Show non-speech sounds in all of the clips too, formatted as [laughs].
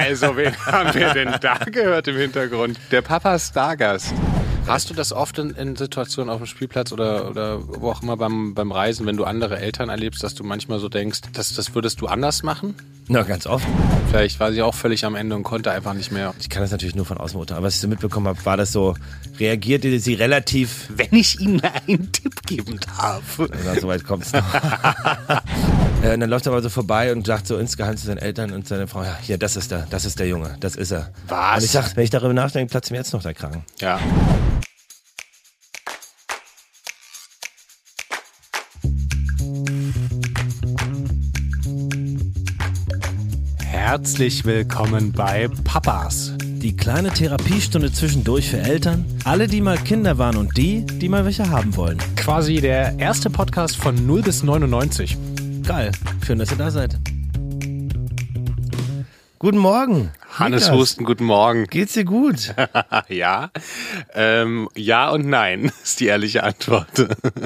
Also, wen [laughs] haben wir denn da gehört im Hintergrund? Der Papa Stargast. Hast du das oft in, in, Situationen auf dem Spielplatz oder, oder wo auch immer beim, beim Reisen, wenn du andere Eltern erlebst, dass du manchmal so denkst, das, das würdest du anders machen? Na, ganz oft. Vielleicht war sie auch völlig am Ende und konnte einfach nicht mehr. Ich kann das natürlich nur von außen beurteilen. Aber was ich so mitbekommen habe, war das so, reagierte sie relativ. Wenn ich Ihnen einen Tipp geben darf. [laughs] Oder so weit kommt es noch. [laughs] Äh, und dann läuft er aber so vorbei und sagt so insgeheim zu seinen Eltern und seiner Frau, ja, hier, das ist der, das ist der Junge, das ist er. Was? Und ich sag, wenn ich darüber nachdenke, platzt mir jetzt noch der Kragen. Ja. Herzlich willkommen bei Papas. Die kleine Therapiestunde zwischendurch für Eltern, alle, die mal Kinder waren und die, die mal welche haben wollen. Quasi der erste Podcast von 0 bis 99. Geil. Schön, dass ihr da seid. Guten Morgen. Hannes Niklas. Husten, guten Morgen. Geht's dir gut? [laughs] ja. Ähm, ja und nein [laughs] ist die ehrliche Antwort.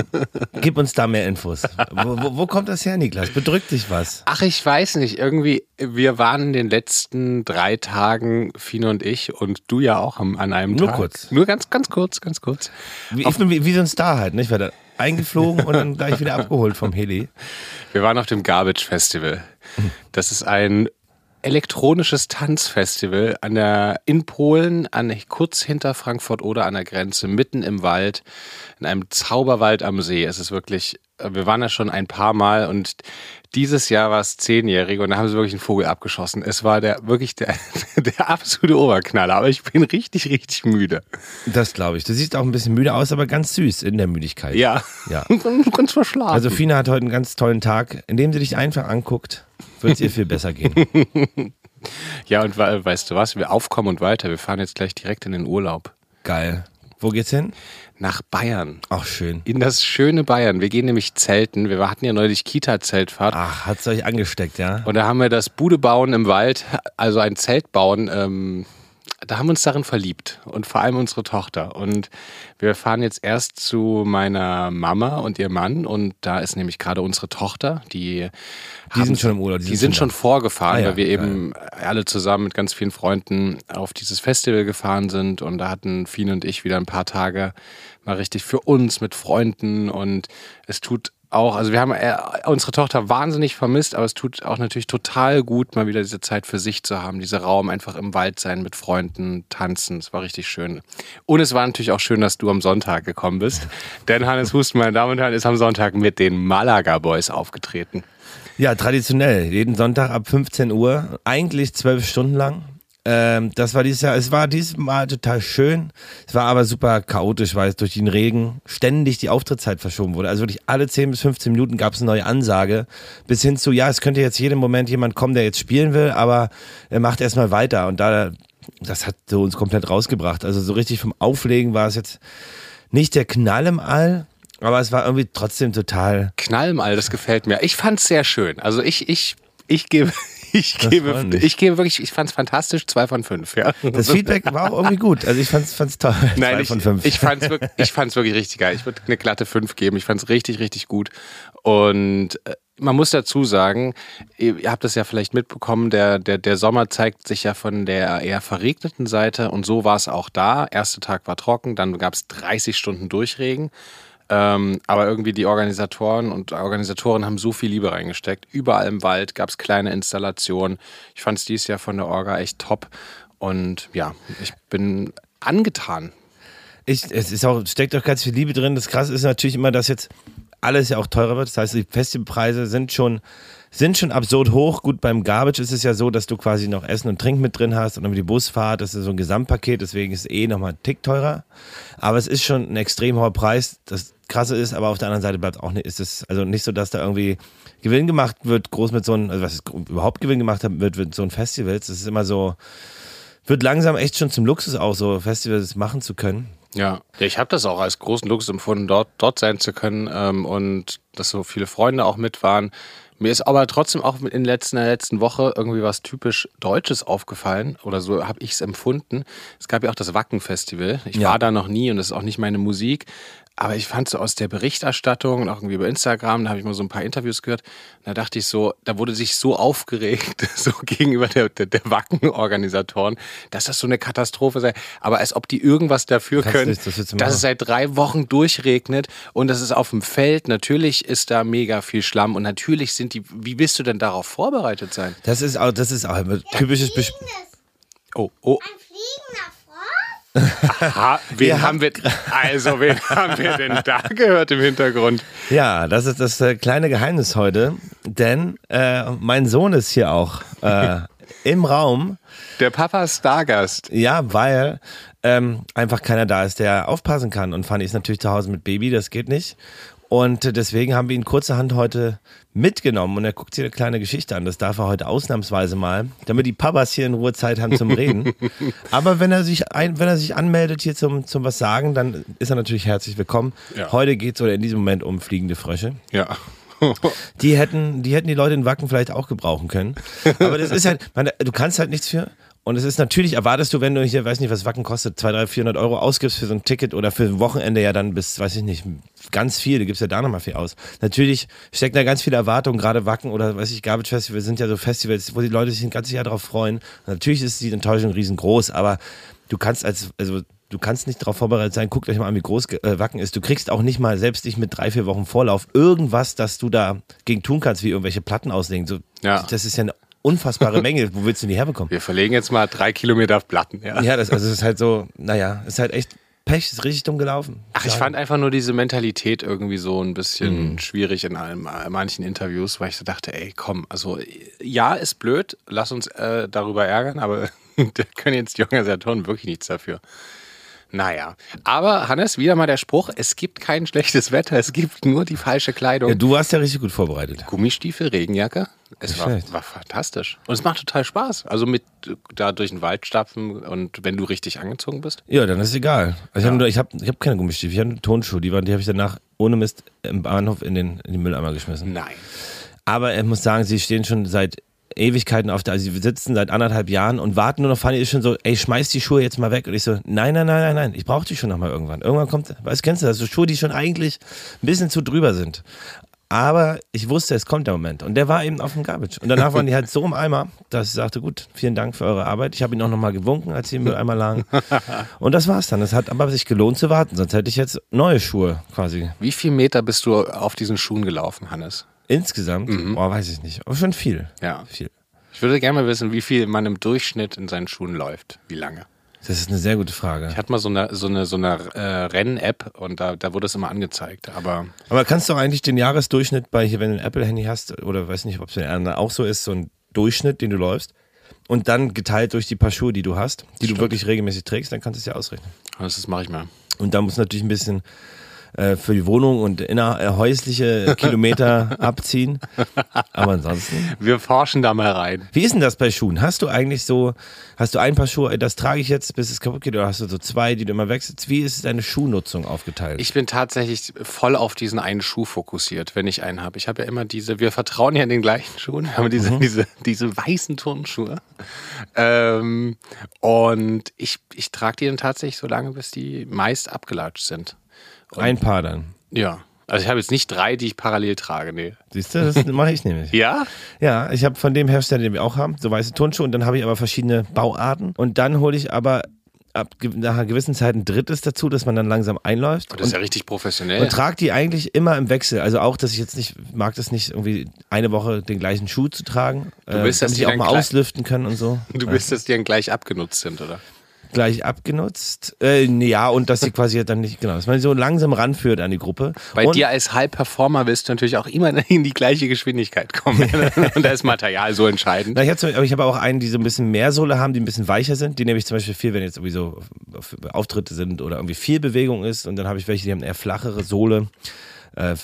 [laughs] Gib uns da mehr Infos. Wo, wo, wo, kommt das her, Niklas? Bedrückt dich was? Ach, ich weiß nicht. Irgendwie, wir waren in den letzten drei Tagen, Fino und ich, und du ja auch an einem Nur Tag. Nur kurz. Nur ganz, ganz kurz, ganz kurz. Wie, ich bin wie, wie so ein Star halt, nicht? Werde eingeflogen und dann gleich wieder abgeholt vom Heli. Wir waren auf dem Garbage Festival. Das ist ein elektronisches Tanzfestival an der, in Polen, an, kurz hinter Frankfurt oder an der Grenze, mitten im Wald, in einem Zauberwald am See. Es ist wirklich, wir waren da schon ein paar Mal und dieses Jahr war es zehnjährige und da haben sie wirklich einen Vogel abgeschossen. Es war der wirklich der, [laughs] der absolute Oberknaller, aber ich bin richtig, richtig müde. Das glaube ich. Du siehst auch ein bisschen müde aus, aber ganz süß in der Müdigkeit. Ja. Ja. [laughs] ganz verschlafen. Also Fina hat heute einen ganz tollen Tag, indem sie dich einfach anguckt wird es ihr viel besser gehen. [laughs] ja, und weißt du was? Wir aufkommen und weiter. Wir fahren jetzt gleich direkt in den Urlaub. Geil. Wo geht's hin? Nach Bayern. Ach, schön. In das schöne Bayern. Wir gehen nämlich zelten. Wir hatten ja neulich Kita-Zeltfahrt. Ach, hat's euch angesteckt, ja? Und da haben wir das Bude bauen im Wald, also ein Zelt bauen, ähm, da haben wir uns darin verliebt und vor allem unsere Tochter. Und wir fahren jetzt erst zu meiner Mama und ihr Mann und da ist nämlich gerade unsere Tochter, die, die haben, sind schon im Urlaub. Die, die sind, schon vorgefahren, ah, ja, weil wir eben ja. alle zusammen mit ganz vielen Freunden auf dieses Festival gefahren sind und da hatten Fien und ich wieder ein paar Tage mal richtig für uns mit Freunden und es tut auch, also wir haben äh, unsere Tochter wahnsinnig vermisst, aber es tut auch natürlich total gut, mal wieder diese Zeit für sich zu haben, dieser Raum einfach im Wald sein, mit Freunden, tanzen. Es war richtig schön. Und es war natürlich auch schön, dass du am Sonntag gekommen bist. [laughs] Denn Hannes Husten, meine Damen und Herren, ist am Sonntag mit den Malaga Boys aufgetreten. Ja, traditionell. Jeden Sonntag ab 15 Uhr. Eigentlich zwölf Stunden lang. Ähm, das war dieses Jahr, es war dieses Mal total schön. Es war aber super chaotisch, weil es durch den Regen ständig die Auftrittszeit verschoben wurde. Also wirklich alle 10 bis 15 Minuten gab es eine neue Ansage. Bis hin zu, ja, es könnte jetzt jeden Moment jemand kommen, der jetzt spielen will, aber er macht erstmal weiter. Und da, das hat so uns komplett rausgebracht. Also so richtig vom Auflegen war es jetzt nicht der Knall im All, aber es war irgendwie trotzdem total. Knall im All, das gefällt mir. Ich fand es sehr schön. Also ich, ich, ich gebe, ich gebe, ich gebe wirklich, ich fand es fantastisch, zwei von fünf. Ja. [laughs] Das Feedback war auch irgendwie gut. Also ich fand es toll. Nein, zwei ich, von fünf. Ich fand es wirklich, ich wirklich richtig geil. Ich würde eine glatte fünf geben. Ich fand es richtig, richtig gut. Und äh, man muss dazu sagen, ihr habt das ja vielleicht mitbekommen, der, der, der Sommer zeigt sich ja von der eher verregneten Seite und so war es auch da. Erster Tag war trocken, dann gab es 30 Stunden Durchregen. Ähm, aber irgendwie die Organisatoren und Organisatoren haben so viel Liebe reingesteckt. Überall im Wald gab es kleine Installationen. Ich fand es dieses Jahr von der Orga echt top. Und ja, ich bin angetan. Ich, es ist auch, steckt auch ganz viel Liebe drin. Das Krasse ist natürlich immer, dass jetzt alles ja auch teurer wird. Das heißt, die Festivalpreise sind schon sind schon absurd hoch. Gut, beim Garbage ist es ja so, dass du quasi noch Essen und Trinken mit drin hast und dann die Busfahrt, das ist so ein Gesamtpaket, deswegen ist es eh nochmal ein Tick teurer. Aber es ist schon ein extrem hoher Preis. Das Krasse ist, aber auf der anderen Seite bleibt auch nicht, ist es also nicht so, dass da irgendwie Gewinn gemacht wird, groß mit so einem, also was überhaupt Gewinn gemacht wird, mit so einem Festivals. Das ist immer so, wird langsam echt schon zum Luxus auch, so Festivals machen zu können. Ja, ja ich habe das auch als großen Luxus empfunden, dort, dort sein zu können ähm, und dass so viele Freunde auch mit waren. Mir ist aber trotzdem auch in, der letzten Woche irgendwie was typisch Deutsches aufgefallen oder so habe ich es empfunden. Es gab ja auch das Wacken-Festival. Ich ja. war da noch nie und das ist auch nicht meine Musik. Aber ich fand so aus der Berichterstattung und auch irgendwie über Instagram, da habe ich mal so ein paar Interviews gehört, da dachte ich so, da wurde sich so aufgeregt, [laughs] so gegenüber der, der, der Wacken-Organisatoren, dass das so eine Katastrophe sei. Aber als ob die irgendwas dafür Kannst können, nicht, das dass machen. es seit drei Wochen durchregnet und das ist auf dem Feld. Natürlich ist da mega viel Schlamm und natürlich sind die, wie willst du denn darauf vorbereitet sein? Das ist auch, das ist auch ein typisches Bes Oh, oh, Ein fliegender Frosch? ha, wen haben wir, also wen [laughs] haben wir denn da gehört im Hintergrund? Ja, das ist das äh, kleine Geheimnis heute, denn äh, mein Sohn ist hier auch äh, im Raum. Der Papa Stargast. Ja, weil ähm, einfach keiner da ist, der aufpassen kann. Und Fanny ist natürlich zu Hause mit Baby, das geht nicht. Und deswegen haben wir ihn kurzerhand heute mitgenommen und er guckt sich eine kleine Geschichte an. Das darf er heute ausnahmsweise mal, damit die Papas hier in Ruhe Zeit haben zum Reden. [laughs] Aber wenn er sich ein, wenn er sich anmeldet hier zum, zum was sagen, dann ist er natürlich herzlich willkommen. Ja. Heute geht es oder in diesem Moment um fliegende Frösche. Ja. Die hätten, die hätten die Leute in Wacken vielleicht auch gebrauchen können. Aber das ist halt, man, du kannst halt nichts für. Und es ist natürlich, erwartest du, wenn du hier, weiß nicht, was Wacken kostet, 200, 300, 400 Euro ausgibst für so ein Ticket oder für ein Wochenende ja dann bis, weiß ich nicht, ganz viel, du gibst ja da nochmal viel aus. Natürlich steckt da ganz viele Erwartungen, gerade Wacken oder, weiß ich, Garbage Festival sind ja so Festivals, wo die Leute sich ein ganzes Jahr drauf freuen. Und natürlich ist die Enttäuschung riesengroß, aber du kannst als, also du kannst nicht darauf vorbereitet sein. Guckt euch mal an, wie groß äh, Wacken ist. Du kriegst auch nicht mal, selbst nicht mit drei, vier Wochen Vorlauf, irgendwas, das du da gegen tun kannst, wie irgendwelche Platten auslegen. So, Ja. Das ist ja eine unfassbare Menge. Wo willst du die herbekommen? Wir verlegen jetzt mal drei Kilometer auf Platten. Ja. Ja, das also es ist halt so, naja, ist halt echt Pech, ist richtig dumm gelaufen. Ach, ich fand einfach nur diese Mentalität irgendwie so ein bisschen schwierig in einem, manchen Interviews, weil ich so dachte, ey, komm, also ja, ist blöd, lass uns äh, darüber ärgern, aber [laughs] da können jetzt die Organisatoren wirklich nichts dafür. Naja, aber Hannes, wieder mal der Spruch, es gibt kein schlechtes Wetter, es gibt nur die falsche Kleidung. Ja, du warst ja richtig gut vorbereitet. Gummistiefel, Regenjacke. Es war, war fantastisch. Und es macht total Spaß. Also mit da durch den Wald stapfen und wenn du richtig angezogen bist. Ja, dann ist egal. Also ich habe ich hab, ich hab keine Gummistiefel, ich habe Tonschuhe, die, waren- die habe ich danach ohne Mist im Bahnhof in den, in den Mülleimer geschmissen. Nein. Aber ich muss sagen, sie stehen schon seit Ewigkeiten auf der, also sie sitzen seit anderthalb Jahren und warten nur noch, Fanny ist schon so, ey, schmeiß die Schuhe jetzt mal weg. Und ich so, nein, nein, nein, nein, nein, ich brauche die schon noch mal irgendwann. Irgendwann kommt, weißt kennst du das, so Schuhe, die schon eigentlich ein bisschen zu drüber sind. Aber ich wusste, es kommt der Moment. Und der war eben auf dem Garbage. Und danach waren die halt so im Eimer, dass ich sagte, gut, vielen Dank für eure Arbeit. Ich habe ihn auch nochmal gewunken, als sie im Mülleimer lagen. [laughs] Und das war's dann. Es hat aber sich gelohnt zu warten, sonst hätte ich jetzt neue Schuhe quasi. Wie viel Meter bist du auf diesen Schuhen gelaufen, Hannes? Insgesamt, boah, weiß ich nicht. Aber schon viel. Ja. Viel. Ich würde gerne mal wissen, wie viel man im Durchschnitt in seinen Schuhen läuft. Wie lange? Das ist eine sehr gute Frage. Ich hatte mal so eine, so eine, so eine äh, Renn-App und da, da wurde es immer angezeigt. Aber Aber kannst du eigentlich den Jahresdurchschnitt bei hier, wenn du ein Apple-Handy hast, oder weiß nicht, ob es auch so ist, so ein Durchschnitt, den du läufst, und dann geteilt durch die paar Schuhe, die du hast, die du wirklich regelmäßig trägst, dann kannst du es ja ausrechnen. das mache ich mal. Und da muss natürlich ein bisschen äh, für die Wohnung und inner, äh, häusliche Kilometer [laughs] abziehen. Aber ansonsten. Wir forschen da mal rein. Wie ist denn das bei Schuhen? Hast du eigentlich so, hast du ein paar Schuhe, das trage ich jetzt, bis es kaputt geht, oder hast du so zwei, die du immer wechselst? Wie ist deine Schuhnutzung aufgeteilt? Ich bin tatsächlich voll auf diesen einen Schuh fokussiert, wenn ich einen habe. Ich habe ja immer diese, wir vertrauen ja in den gleichen Schuhen, wir haben diese, diese, diese weißen Turnschuhe. Ähm, und ich, ich trage die dann tatsächlich so lange, bis die meist abgelatscht sind. Ein paar dann. Ja. Also ich habe jetzt nicht drei, die ich parallel trage, nee. Siehst du, das mache ich nämlich. [laughs] Ja? Ja, ich habe von dem Hersteller, den wir auch haben, so weiße Turnschuhe und dann habe ich aber verschiedene Bauarten und dann hole ich aber ab nach einer gewissen Zeit ein drittes dazu, dass man dann langsam einläuft Das ist ja richtig professionell. und trage die eigentlich immer im Wechsel. Also auch, dass ich jetzt nicht mag das nicht irgendwie eine Woche den gleichen Schuh zu tragen, äh, willst, dass damit die ich auch mal auslüften können und so. [laughs] Du willst, dass die dann gleich abgenutzt sind, oder? Gleich abgenutzt. Äh, ja, und dass sie [laughs] quasi dann nicht, genau, dass man so langsam ranführt an die Gruppe. Bei und, dir als High-Performer willst du natürlich auch immer [laughs] in die gleiche Geschwindigkeit kommen. [laughs] Und da ist Material so entscheidend. Na, ich habe aber ich habe auch einen, die so ein bisschen mehr Sohle haben, die ein bisschen weicher sind. Die nehme ich zum Beispiel viel, wenn jetzt irgendwie so auf- auf Auftritte sind oder irgendwie viel Bewegung ist. Und dann habe ich welche, die haben eher flachere Sohle, äh,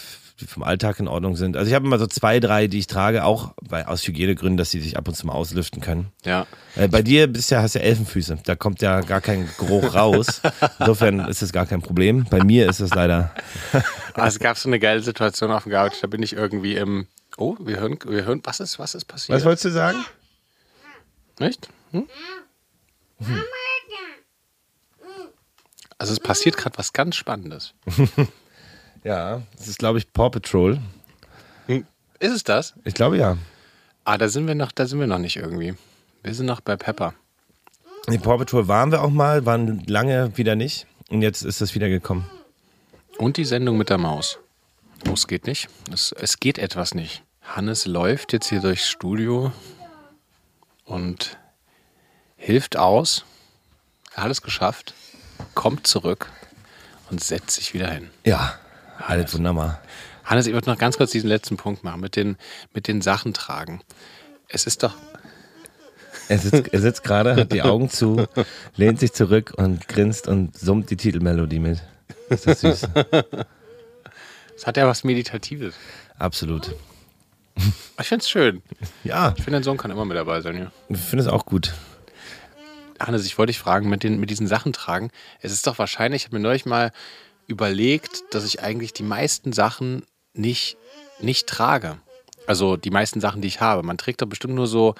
die vom Alltag in Ordnung sind. Also ich habe immer so zwei, drei, die ich trage, auch bei, aus Hygienegründen, dass sie sich ab und zu mal auslüften können. Ja. Äh, bei dir bist ja, hast ja Elfenfüße. Da kommt ja gar kein Geruch raus. Insofern [laughs] ist das gar kein Problem. Bei mir ist das leider. Ah, [laughs] es gab so eine geile Situation auf dem Couch. Da bin ich irgendwie im. Oh, wir hören, wir hören, was ist, was ist passiert? Was wolltest du sagen? Nicht? Hm? Also es passiert gerade was ganz Spannendes. [laughs] Ja, das ist, glaube ich, Paw Patrol. Ist es das? Ich glaube ja. Ah, da sind wir noch, da sind wir noch nicht irgendwie. Wir sind noch bei Pepper. Die Paw Patrol waren wir auch mal, waren lange wieder nicht. Und jetzt ist das wieder gekommen. Und die Sendung mit der Maus. Oh, es geht nicht. Es, es geht etwas nicht. Hannes läuft jetzt hier durchs Studio und hilft aus. Er hat es geschafft, kommt zurück und setzt sich wieder hin. Ja, alles wunderbar. Hannes, ich würde noch ganz kurz diesen letzten Punkt machen mit den, mit den Sachen tragen. Es ist doch, Er sitzt, er sitzt gerade, hat die Augen zu, lehnt sich zurück und grinst und summt die Titelmelodie mit. Ist das süß? es hat ja was Meditatives. Absolut. Ich finde es schön. Ja, Ich finde, dein Sohn kann immer mit dabei sein, ja. ich finde es auch gut. Hannes, ich wollte dich fragen, mit, den, mit diesen Sachen tragen. Es ist doch wahrscheinlich, ich habe mir neulich mal überlegt, dass ich eigentlich die meisten Sachen nicht, nicht trage. Also die meisten Sachen, die ich habe. Man trägt doch bestimmt nur so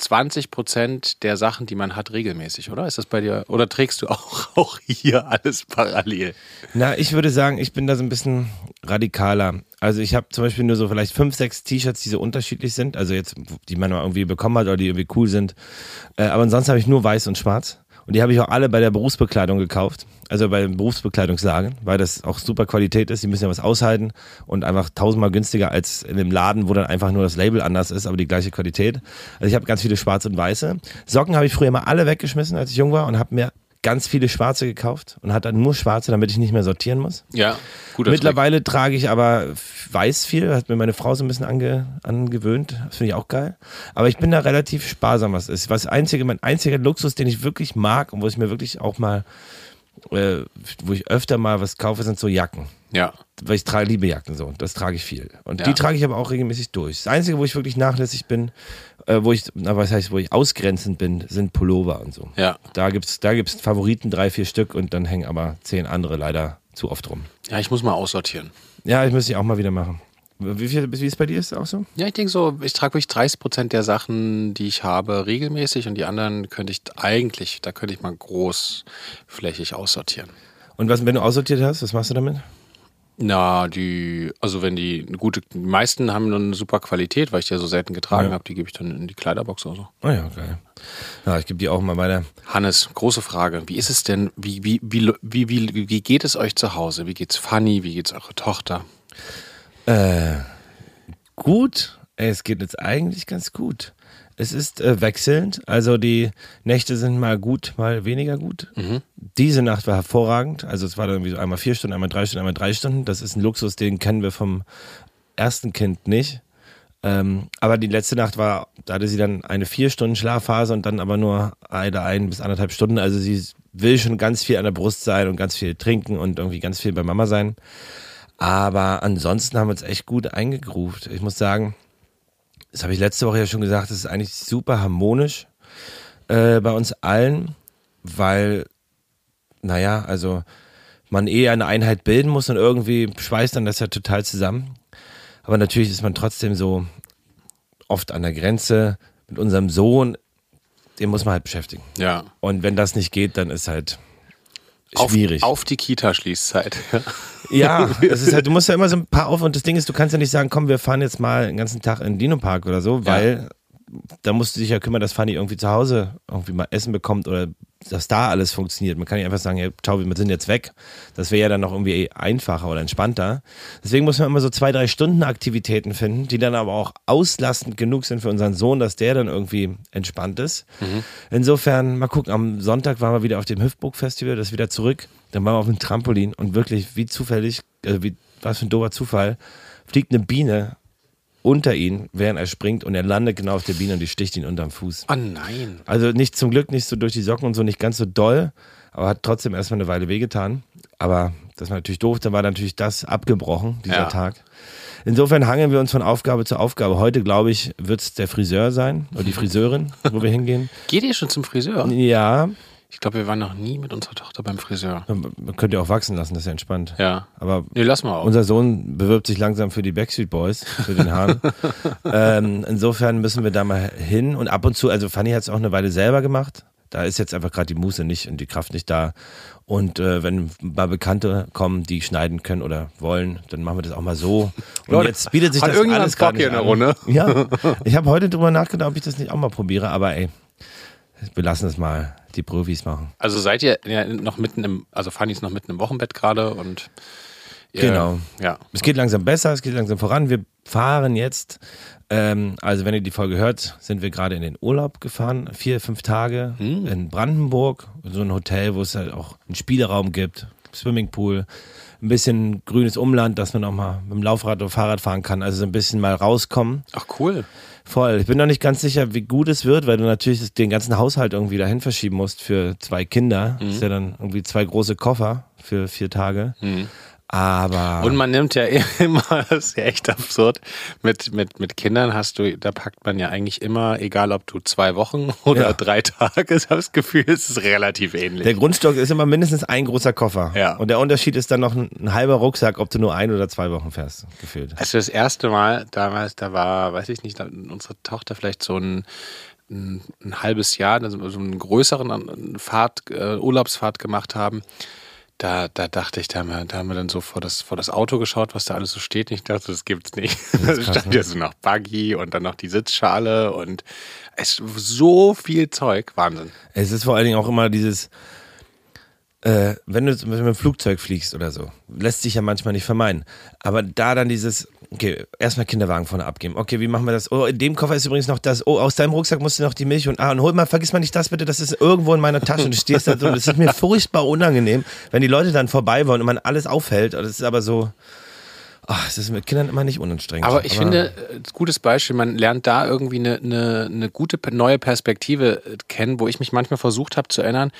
20 Prozent der Sachen, die man hat, regelmäßig, oder? Ist das bei dir? Oder trägst du auch, [laughs] auch hier alles parallel? Na, ich würde sagen, ich bin da so ein bisschen radikaler. Also ich habe zum Beispiel nur so vielleicht fünf, sechs T-Shirts, die so unterschiedlich sind. Also jetzt, die man irgendwie bekommen hat oder die irgendwie cool sind. Äh, aber ansonsten habe ich nur weiß und schwarz. Und die habe ich auch alle bei der Berufsbekleidung gekauft. Also bei dem Berufsbekleidungslagen, weil das auch super Qualität ist. Die müssen ja was aushalten und einfach tausendmal günstiger als in einem Laden, wo dann einfach nur das Label anders ist, aber die gleiche Qualität. Also ich habe ganz viele schwarze und weiße. Socken habe ich früher mal alle weggeschmissen, als ich jung war und habe mir ganz viele schwarze gekauft und hatte dann nur schwarze, damit ich nicht mehr sortieren muss. Ja, guter Mittlerweile trage ich aber weiß viel, hat mir meine Frau so ein bisschen ange, angewöhnt. Das finde ich auch geil. Aber ich bin da relativ sparsam, was ist. Was einzige, mein einziger Luxus, den ich wirklich mag und wo ich mir wirklich auch mal, äh, wo ich öfter mal was kaufe, sind so Jacken. Ja, Weil ich trage, liebe Jacken so. Das trage ich viel. Und Ja. die trage ich aber auch regelmäßig durch. Das Einzige, wo ich wirklich nachlässig bin, äh, wo ich, na, was heißt, wo ich ausgrenzend bin, sind Pullover und so. ja. Da gibt's, da gibt's Favoriten, drei, vier Stück und dann hängen aber zehn andere leider zu oft rum. Ja, ich muss mal aussortieren. Ja, ich muss die auch mal wieder machen. Wie, viel, wie ist bei dir? Ist auch so? Ja, ich denke so, ich trage wirklich 30 Prozent der Sachen, die ich habe, regelmäßig und die anderen könnte ich eigentlich, da könnte ich mal großflächig aussortieren. Und was, wenn du aussortiert hast, was machst du damit? Na, die, also wenn die eine gute, die meisten haben eine super Qualität, weil ich die ja so selten getragen Ja. habe, die gebe ich dann in die Kleiderbox oder so. Ah ja, geil. Ja, ich gebe die auch mal weiter. Hannes, große Frage. Wie ist es denn, wie, wie, wie, wie, wie, wie geht es euch zu Hause? Wie geht's Fanny? Wie geht's eurer Tochter? Gut. Ey, es geht jetzt eigentlich ganz gut. Es ist äh, wechselnd. Also die Nächte sind mal gut, mal weniger gut. Diese Nacht war hervorragend. Also es war dann irgendwie so einmal vier Stunden, einmal drei Stunden, einmal drei Stunden. Das ist ein Luxus, den kennen wir vom ersten Kind nicht. Ähm, aber die letzte Nacht war, da hatte sie dann eine vier Stunden Schlafphase und dann aber nur eine, ein bis anderthalb Stunden. Also sie will schon ganz viel an der Brust sein und ganz viel trinken und irgendwie ganz viel bei Mama sein. Aber ansonsten haben wir uns echt gut eingegruft. Ich muss sagen, das habe ich letzte Woche ja schon gesagt, das ist eigentlich super harmonisch äh, bei uns allen, weil, naja, also man eh eine Einheit bilden muss und irgendwie schweißt dann das ja total zusammen. Aber natürlich ist man trotzdem so oft an der Grenze mit unserem Sohn, den muss man halt beschäftigen. Ja. Und wenn das nicht geht, dann ist halt Auf, schwierig. auf die Kita-Schließzeit. [laughs] Ja, es ist halt, du musst ja immer so ein paar auf und das Ding ist, du kannst ja nicht sagen, komm, wir fahren jetzt mal den ganzen Tag in den Dino-Park oder so, weil da musst du dich ja kümmern, dass Fanny irgendwie zu Hause irgendwie mal Essen bekommt oder dass da alles funktioniert. Man kann nicht einfach sagen, ja, ciao, wir sind jetzt weg. Das wäre ja dann noch irgendwie einfacher oder entspannter. Deswegen muss man immer so zwei, drei Stunden Aktivitäten finden, die dann aber auch auslastend genug sind für unseren Sohn, dass der dann irgendwie entspannt ist. Insofern, mal gucken, am Sonntag waren wir wieder auf dem Hüftburg-Festival, das ist wieder zurück. Dann waren wir auf dem Trampolin und wirklich, wie zufällig, also wie, was für ein dober Zufall, fliegt eine Biene unter ihn, während er springt und er landet genau auf der Biene und die sticht ihn unterm Fuß. Oh nein. Also nicht zum Glück nicht so durch die Socken und so nicht ganz so doll, aber hat trotzdem erstmal eine Weile wehgetan. Aber das war natürlich doof, dann war natürlich das abgebrochen, dieser Ja. Tag. Insofern hangeln wir uns von Aufgabe zu Aufgabe. Heute, glaube ich, wird es der Friseur sein oder die [laughs] Friseurin, wo wir hingehen. Geht ihr schon zum Friseur? Ja, Ich glaube, wir waren noch nie mit unserer Tochter beim Friseur. man könnte ja auch wachsen lassen, das ist ja entspannt. Ja. Aber Nee, lass mal auch. unser Sohn bewirbt sich langsam für die Backstreet Boys, für den Haaren. [laughs] ähm, insofern müssen wir da mal hin und ab und zu, also Fanny hat es auch eine Weile selber gemacht. Da ist jetzt einfach gerade die Muße nicht und die Kraft nicht da. Und äh, wenn mal Bekannte kommen, die schneiden können oder wollen, dann machen wir das auch mal so. Und Leute, jetzt bietet sich das alles Bock gerade hier in der an. Runde? Ja, ich habe heute drüber nachgedacht, ob ich das nicht auch mal probiere, aber ey, wir lassen es mal die Profis machen. Also seid ihr ja noch mitten im, also Fanny ist noch mitten im Wochenbett gerade und ihr, Genau. Ja. Es geht langsam besser, es geht langsam voran. Wir fahren jetzt, ähm, also wenn ihr die Folge hört, sind wir gerade in den Urlaub gefahren, vier, fünf Tage in Brandenburg, so ein Hotel, wo es halt auch einen Spielraum gibt, Swimmingpool, ein bisschen grünes Umland, dass man auch mal mit dem Laufrad oder Fahrrad fahren kann, also so ein bisschen mal rauskommen. Ach cool. Voll. Ich bin noch nicht ganz sicher, wie gut es wird, weil du natürlich den ganzen Haushalt irgendwie dahin verschieben musst für zwei Kinder. Das ist ja dann irgendwie zwei große Koffer für vier Tage. Aber Und man nimmt ja [laughs] immer, das ist ja echt absurd, mit, mit, mit Kindern hast du, da packt man ja eigentlich immer, egal ob du zwei Wochen [laughs] oder Ja. drei Tage, ich [laughs] habe das Gefühl, es ist relativ ähnlich. der Grundstock ist immer mindestens ein großer Koffer. Ja. Und der Unterschied ist dann noch ein, ein halber Rucksack, ob du nur ein oder zwei Wochen fährst, gefühlt. Als wir das erste Mal damals, da war, weiß ich nicht, unsere Tochter vielleicht so ein, ein, ein halbes Jahr, also so einen größeren Fahrt, äh, Urlaubsfahrt gemacht haben, da, da dachte ich, da haben, wir, da haben wir dann so vor das, vor das Auto geschaut, was da alles so steht. Und ich dachte, das gibt's nicht. [laughs] Da stand ne? ja so noch Buggy und dann noch die Sitzschale und es so viel Zeug. Wahnsinn. Es ist vor allen Dingen auch immer dieses, äh, wenn du mit dem Flugzeug fliegst oder so, lässt sich ja manchmal nicht vermeiden. Aber da dann dieses, okay, erstmal Kinderwagen vorne abgeben. Okay, wie machen wir das? Oh, in dem Koffer ist übrigens noch das. Oh, aus deinem Rucksack musst du noch die Milch und ah, und hol mal, vergiss mal nicht das bitte, das ist irgendwo in meiner Tasche und du stehst da so. Das ist mir [laughs] furchtbar unangenehm, wenn die Leute dann vorbei wollen und man alles aufhält. Das ist aber so. Ach, es ist mit Kindern immer nicht unanstrengend. Aber ich finde, äh, gutes Beispiel, man lernt da irgendwie eine, eine, eine gute neue Perspektive äh, kennen, wo ich mich manchmal versucht habe zu erinnern,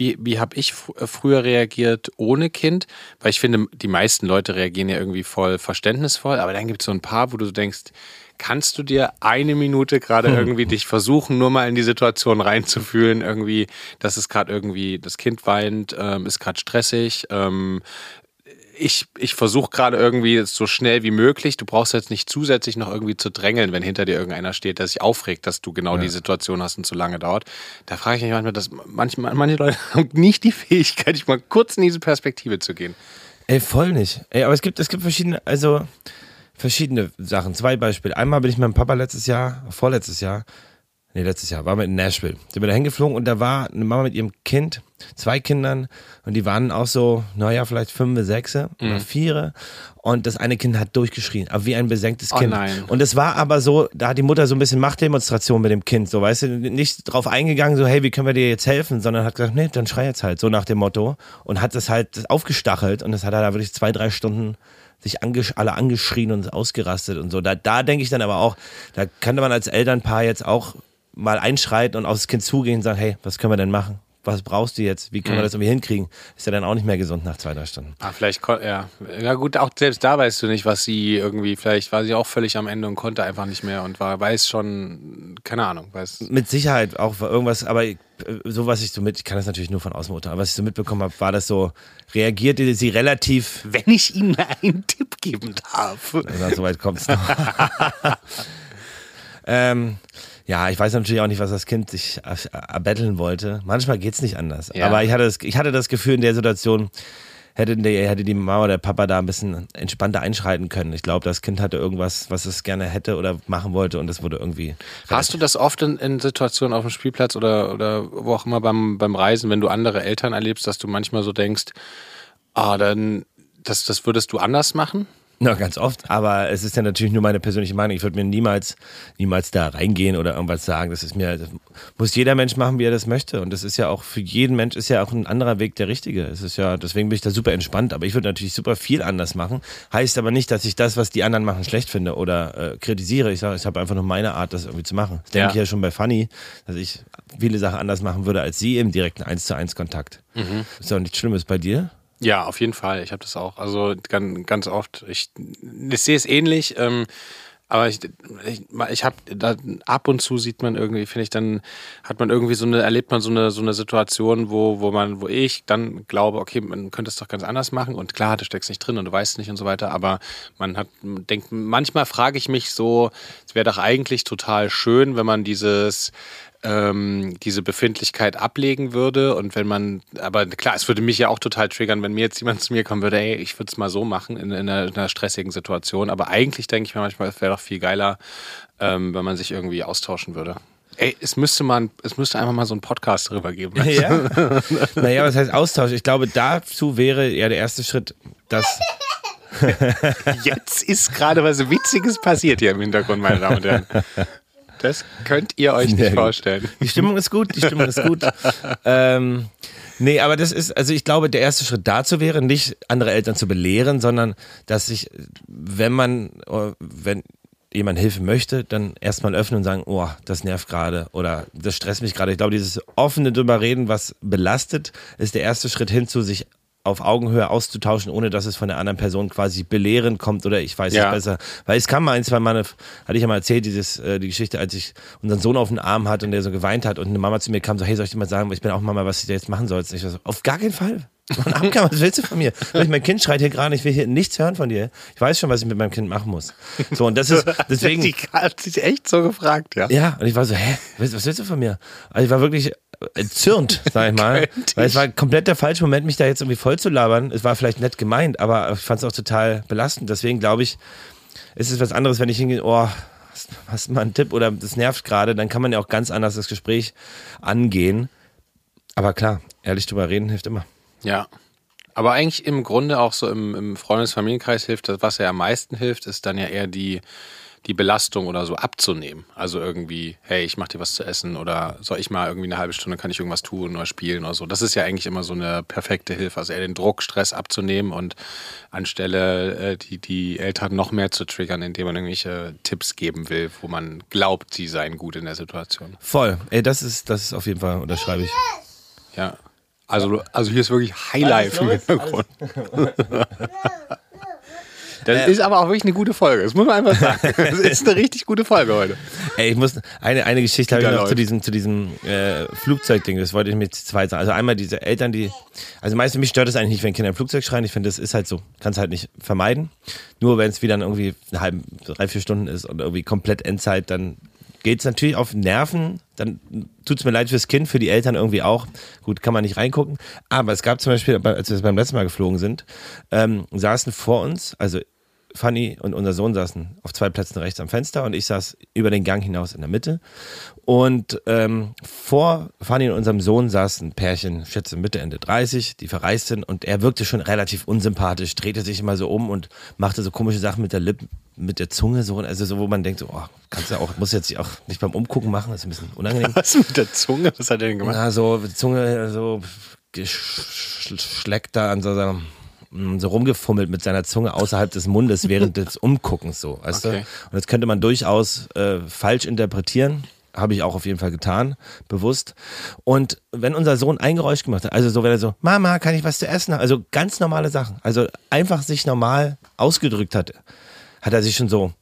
wie, wie habe ich äh, früher reagiert ohne Kind? Weil ich finde, die meisten Leute reagieren ja irgendwie voll verständnisvoll, aber dann gibt es so ein paar, wo du denkst, kannst du dir eine Minute gerade irgendwie dich versuchen, nur mal in die Situation reinzufühlen, irgendwie, dass es gerade irgendwie, das Kind weint, ähm, ist gerade stressig, ähm, ich, ich versuche gerade irgendwie so schnell wie möglich. Du brauchst jetzt nicht zusätzlich noch irgendwie zu drängeln, wenn hinter dir irgendeiner steht, der sich aufregt, dass du genau die Situation hast und zu lange dauert. Da frage ich mich manchmal, dass manchmal, manche Leute [laughs] haben nicht die Fähigkeit, dich mal kurz in diese Perspektive zu gehen. Ey, voll nicht. Ey, aber es gibt, es gibt verschiedene, also verschiedene Sachen. Zwei Beispiele. Einmal bin ich mit meinem Papa letztes Jahr, vorletztes Jahr, nee, letztes Jahr, waren wir in Nashville. Sind wir da hingeflogen und da war eine Mama mit ihrem Kind, zwei Kindern und die waren auch so, naja, vielleicht fünf, sechs oder vier. Und das eine Kind hat durchgeschrien, aber wie ein besenktes Oh Kind. nein. Und es war aber so, da hat die Mutter so ein bisschen Machtdemonstration mit dem Kind, so, weißt du, nicht drauf eingegangen, so, hey, wie können wir dir jetzt helfen, sondern hat gesagt, nee, dann schrei jetzt halt, so nach dem Motto. Und hat das halt aufgestachelt und das hat er da wirklich zwei, drei Stunden sich angesch alle angeschrien und ausgerastet und so. Da, da denke ich dann aber auch, da könnte man als Elternpaar jetzt auch mal einschreiten und aufs Kind zugehen und sagen, hey, was können wir denn machen? Was brauchst du jetzt? Wie können wir das irgendwie hinkriegen? Ist ja dann auch nicht mehr gesund nach zwei, drei Stunden. Ah, vielleicht, ja. Ja, gut, auch selbst da weißt du nicht, was sie irgendwie, vielleicht war sie auch völlig am Ende und konnte einfach nicht mehr und war, weiß schon, keine Ahnung, weiß. Mit Sicherheit auch irgendwas, aber ich- so was ich so mit, ich kann das natürlich nur von außen beurteilen, was ich so mitbekommen habe, war das so, reagierte sie relativ, [laughs] Wenn ich Ihnen einen Tipp geben darf. na, so weit kommt's [laughs] noch. ähm, ja, ich weiß natürlich auch nicht, was das Kind sich erbetteln wollte. Manchmal geht's nicht anders. Ja. Aber ich hatte, das, ich hatte das Gefühl in der Situation, hätte, der, hätte die Mama oder der Papa da ein bisschen entspannter einschreiten können. Ich glaube, das Kind hatte irgendwas, was es gerne hätte oder machen wollte und das wurde irgendwie. Hast du das oft in, in Situationen auf dem Spielplatz oder, oder wo auch immer beim, beim Reisen, wenn du andere Eltern erlebst, dass du manchmal so denkst, ah, dann, das, das würdest du anders machen? [laughs] Na, ganz oft. Aber es ist ja natürlich nur meine persönliche Meinung. Ich würde mir niemals, niemals da reingehen oder irgendwas sagen. Das ist mir, das muss jeder Mensch machen, wie er das möchte. Und das ist ja auch für jeden Mensch ist ja auch ein anderer Weg der richtige. Es ist ja, deswegen bin ich da super entspannt. Aber ich würde natürlich super viel anders machen. Heißt aber nicht, dass ich das, was die anderen machen, schlecht finde oder äh, kritisiere. Ich sage, ich habe einfach nur meine Art, das irgendwie zu machen. Das denke Ja. ich ja schon bei Fanny, dass ich viele Sachen anders machen würde als sie im direkten 1 zu 1 Kontakt. Ist ja auch nichts Schlimmes bei dir. Ja, auf jeden Fall. Ich habe das auch. Also ganz, ganz oft. Ich, ich sehe es ähnlich. Ähm, aber ich, ich, ich habe ab und zu sieht man irgendwie, finde ich, dann hat man irgendwie so eine, erlebt man so eine, so eine Situation, wo, wo man, wo ich dann glaube, okay, man könnte es doch ganz anders machen. Und klar, du steckst nicht drin und du weißt nicht und so weiter, aber man hat, denkt, manchmal frage ich mich so, es wäre doch eigentlich total schön, wenn man dieses ähm, diese Befindlichkeit ablegen würde und wenn man, aber klar, es würde mich ja auch total triggern, wenn mir jetzt jemand zu mir kommen würde, ey, ich würde es mal so machen in, in, einer, in, einer, stressigen Situation, aber eigentlich denke ich mir manchmal, es wäre doch viel geiler, ähm, wenn man sich irgendwie austauschen würde. Ey, es müsste man, es müsste einfach mal so einen Podcast darüber geben. Ja. [laughs] naja, was heißt Austausch? Ich glaube, dazu wäre ja der erste Schritt, dass. Jetzt ist gerade was Witziges passiert hier im Hintergrund, meine Damen und Herren. [laughs] Das könnt ihr euch nicht vorstellen. Die Stimmung ist gut, die Stimmung ist gut. [laughs] ähm, nee, aber das ist, also ich glaube, der erste Schritt dazu wäre, nicht andere Eltern zu belehren, sondern dass sich, wenn man, wenn jemand Hilfe möchte, dann erstmal öffnen und sagen, oh, das nervt gerade oder das stresst mich gerade. Ich glaube, dieses offene drüber reden, was belastet, ist der erste Schritt hin zu sich auf Augenhöhe auszutauschen, ohne dass es von der anderen Person quasi belehrend kommt oder ich weiß ja. es besser. Weil es kam mal ein, zwei Mal, hatte ich ja mal erzählt, dieses, äh, die Geschichte, als ich unseren Sohn auf den Arm hatte und der so geweint hat und eine Mama zu mir kam, so, hey, soll ich dir mal sagen, ich bin auch Mama, was ich da jetzt machen soll? Und ich so, auf gar keinen Fall. Abgang, was willst du von mir? Mein Kind schreit hier gerade, ich will hier nichts hören von dir. Ich weiß schon, was ich mit meinem Kind machen muss. So, und das ist, [laughs] deswegen. Die hat sich echt so gefragt, ja. Ja, und ich war so, hä, was willst du von mir? Also ich war wirklich entzürnt, sag ich mal. [laughs] weil es war komplett der falsche Moment, mich da jetzt irgendwie voll zu labern. Es war vielleicht nett gemeint, aber ich fand es auch total belastend. Deswegen glaube ich, ist es was anderes, wenn ich hingehe, oh, hast du mal einen Tipp oder das nervt gerade, dann kann man ja auch ganz anders das Gespräch angehen. Aber klar, ehrlich drüber reden hilft immer. Ja. Aber eigentlich im Grunde auch so im, im Freundes-Familienkreis hilft, das, was ja am meisten hilft, ist dann ja eher die, die Belastung oder so abzunehmen. Also irgendwie, hey, ich mach dir was zu essen oder soll ich mal irgendwie eine halbe Stunde, kann ich irgendwas tun oder spielen oder so. Das ist ja eigentlich immer so eine perfekte Hilfe. Also eher den Druck, Stress abzunehmen und anstelle äh, die, die Eltern noch mehr zu triggern, indem man irgendwelche Tipps geben will, wo man glaubt, sie seien gut in der Situation. Voll. Ey, das ist, das ist auf jeden Fall, unterschreibe ich. Ja. Also, also hier ist wirklich Highlife im Hintergrund. Das äh, ist aber auch wirklich eine gute Folge. Das muss man einfach sagen. [laughs] Das ist eine richtig gute Folge heute. Ey, ich muss eine, eine Geschichte habe ich noch zu diesem, zu diesem äh, Flugzeugding. Das wollte ich mit zwei sagen. Also einmal diese Eltern, die, also meistens mich stört es eigentlich nicht, wenn Kinder im Flugzeug schreien. Ich finde, das ist halt so. Kannst halt nicht vermeiden. Nur wenn es wieder irgendwie eine halbe, drei, vier Stunden ist und irgendwie komplett Endzeit, dann geht es natürlich auf Nerven. Dann tut es mir leid fürs Kind, für die Eltern irgendwie auch. Gut, kann man nicht reingucken. Aber es gab zum Beispiel, als wir beim letzten Mal geflogen sind, ähm, saßen vor uns, also Fanny und unser Sohn saßen auf zwei Plätzen rechts am Fenster und ich saß über den Gang hinaus in der Mitte. Und ähm, vor Fanny und unserem Sohn saß ein Pärchen, schätze Mitte, Ende 30, die verreist sind und er wirkte schon relativ unsympathisch, drehte sich immer so um und machte so komische Sachen mit der Lippe, mit der Zunge, so, also so, wo man denkt, so, oh, kannst du auch, muss jetzt auch nicht beim Umgucken machen, das ist ein bisschen unangenehm. [laughs] Was mit der Zunge? Was hat er denn gemacht? Ja, so Zunge, so geschleckt da an so seinem so rumgefummelt mit seiner Zunge außerhalb des Mundes während [laughs] des Umguckens so, weißt okay. du? Und das könnte man durchaus äh, falsch interpretieren. Habe ich auch auf jeden Fall getan, bewusst. Und wenn unser Sohn ein Geräusch gemacht hat, also so, wenn er so, Mama, kann ich was zu essen haben? Also ganz normale Sachen. Also einfach sich normal ausgedrückt hat, hat er sich schon so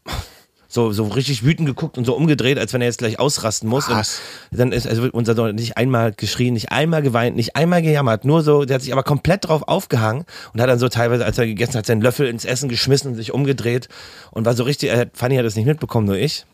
so, so richtig wütend geguckt und so umgedreht, als wenn er jetzt gleich ausrasten muss. Was? Und dann ist also unser Sohn nicht einmal geschrien, nicht einmal geweint, nicht einmal gejammert, nur so, der hat sich aber komplett drauf aufgehangen und hat dann so teilweise, als er gegessen hat, seinen Löffel ins Essen geschmissen und sich umgedreht und war so richtig, Fanny hat das nicht mitbekommen, nur ich.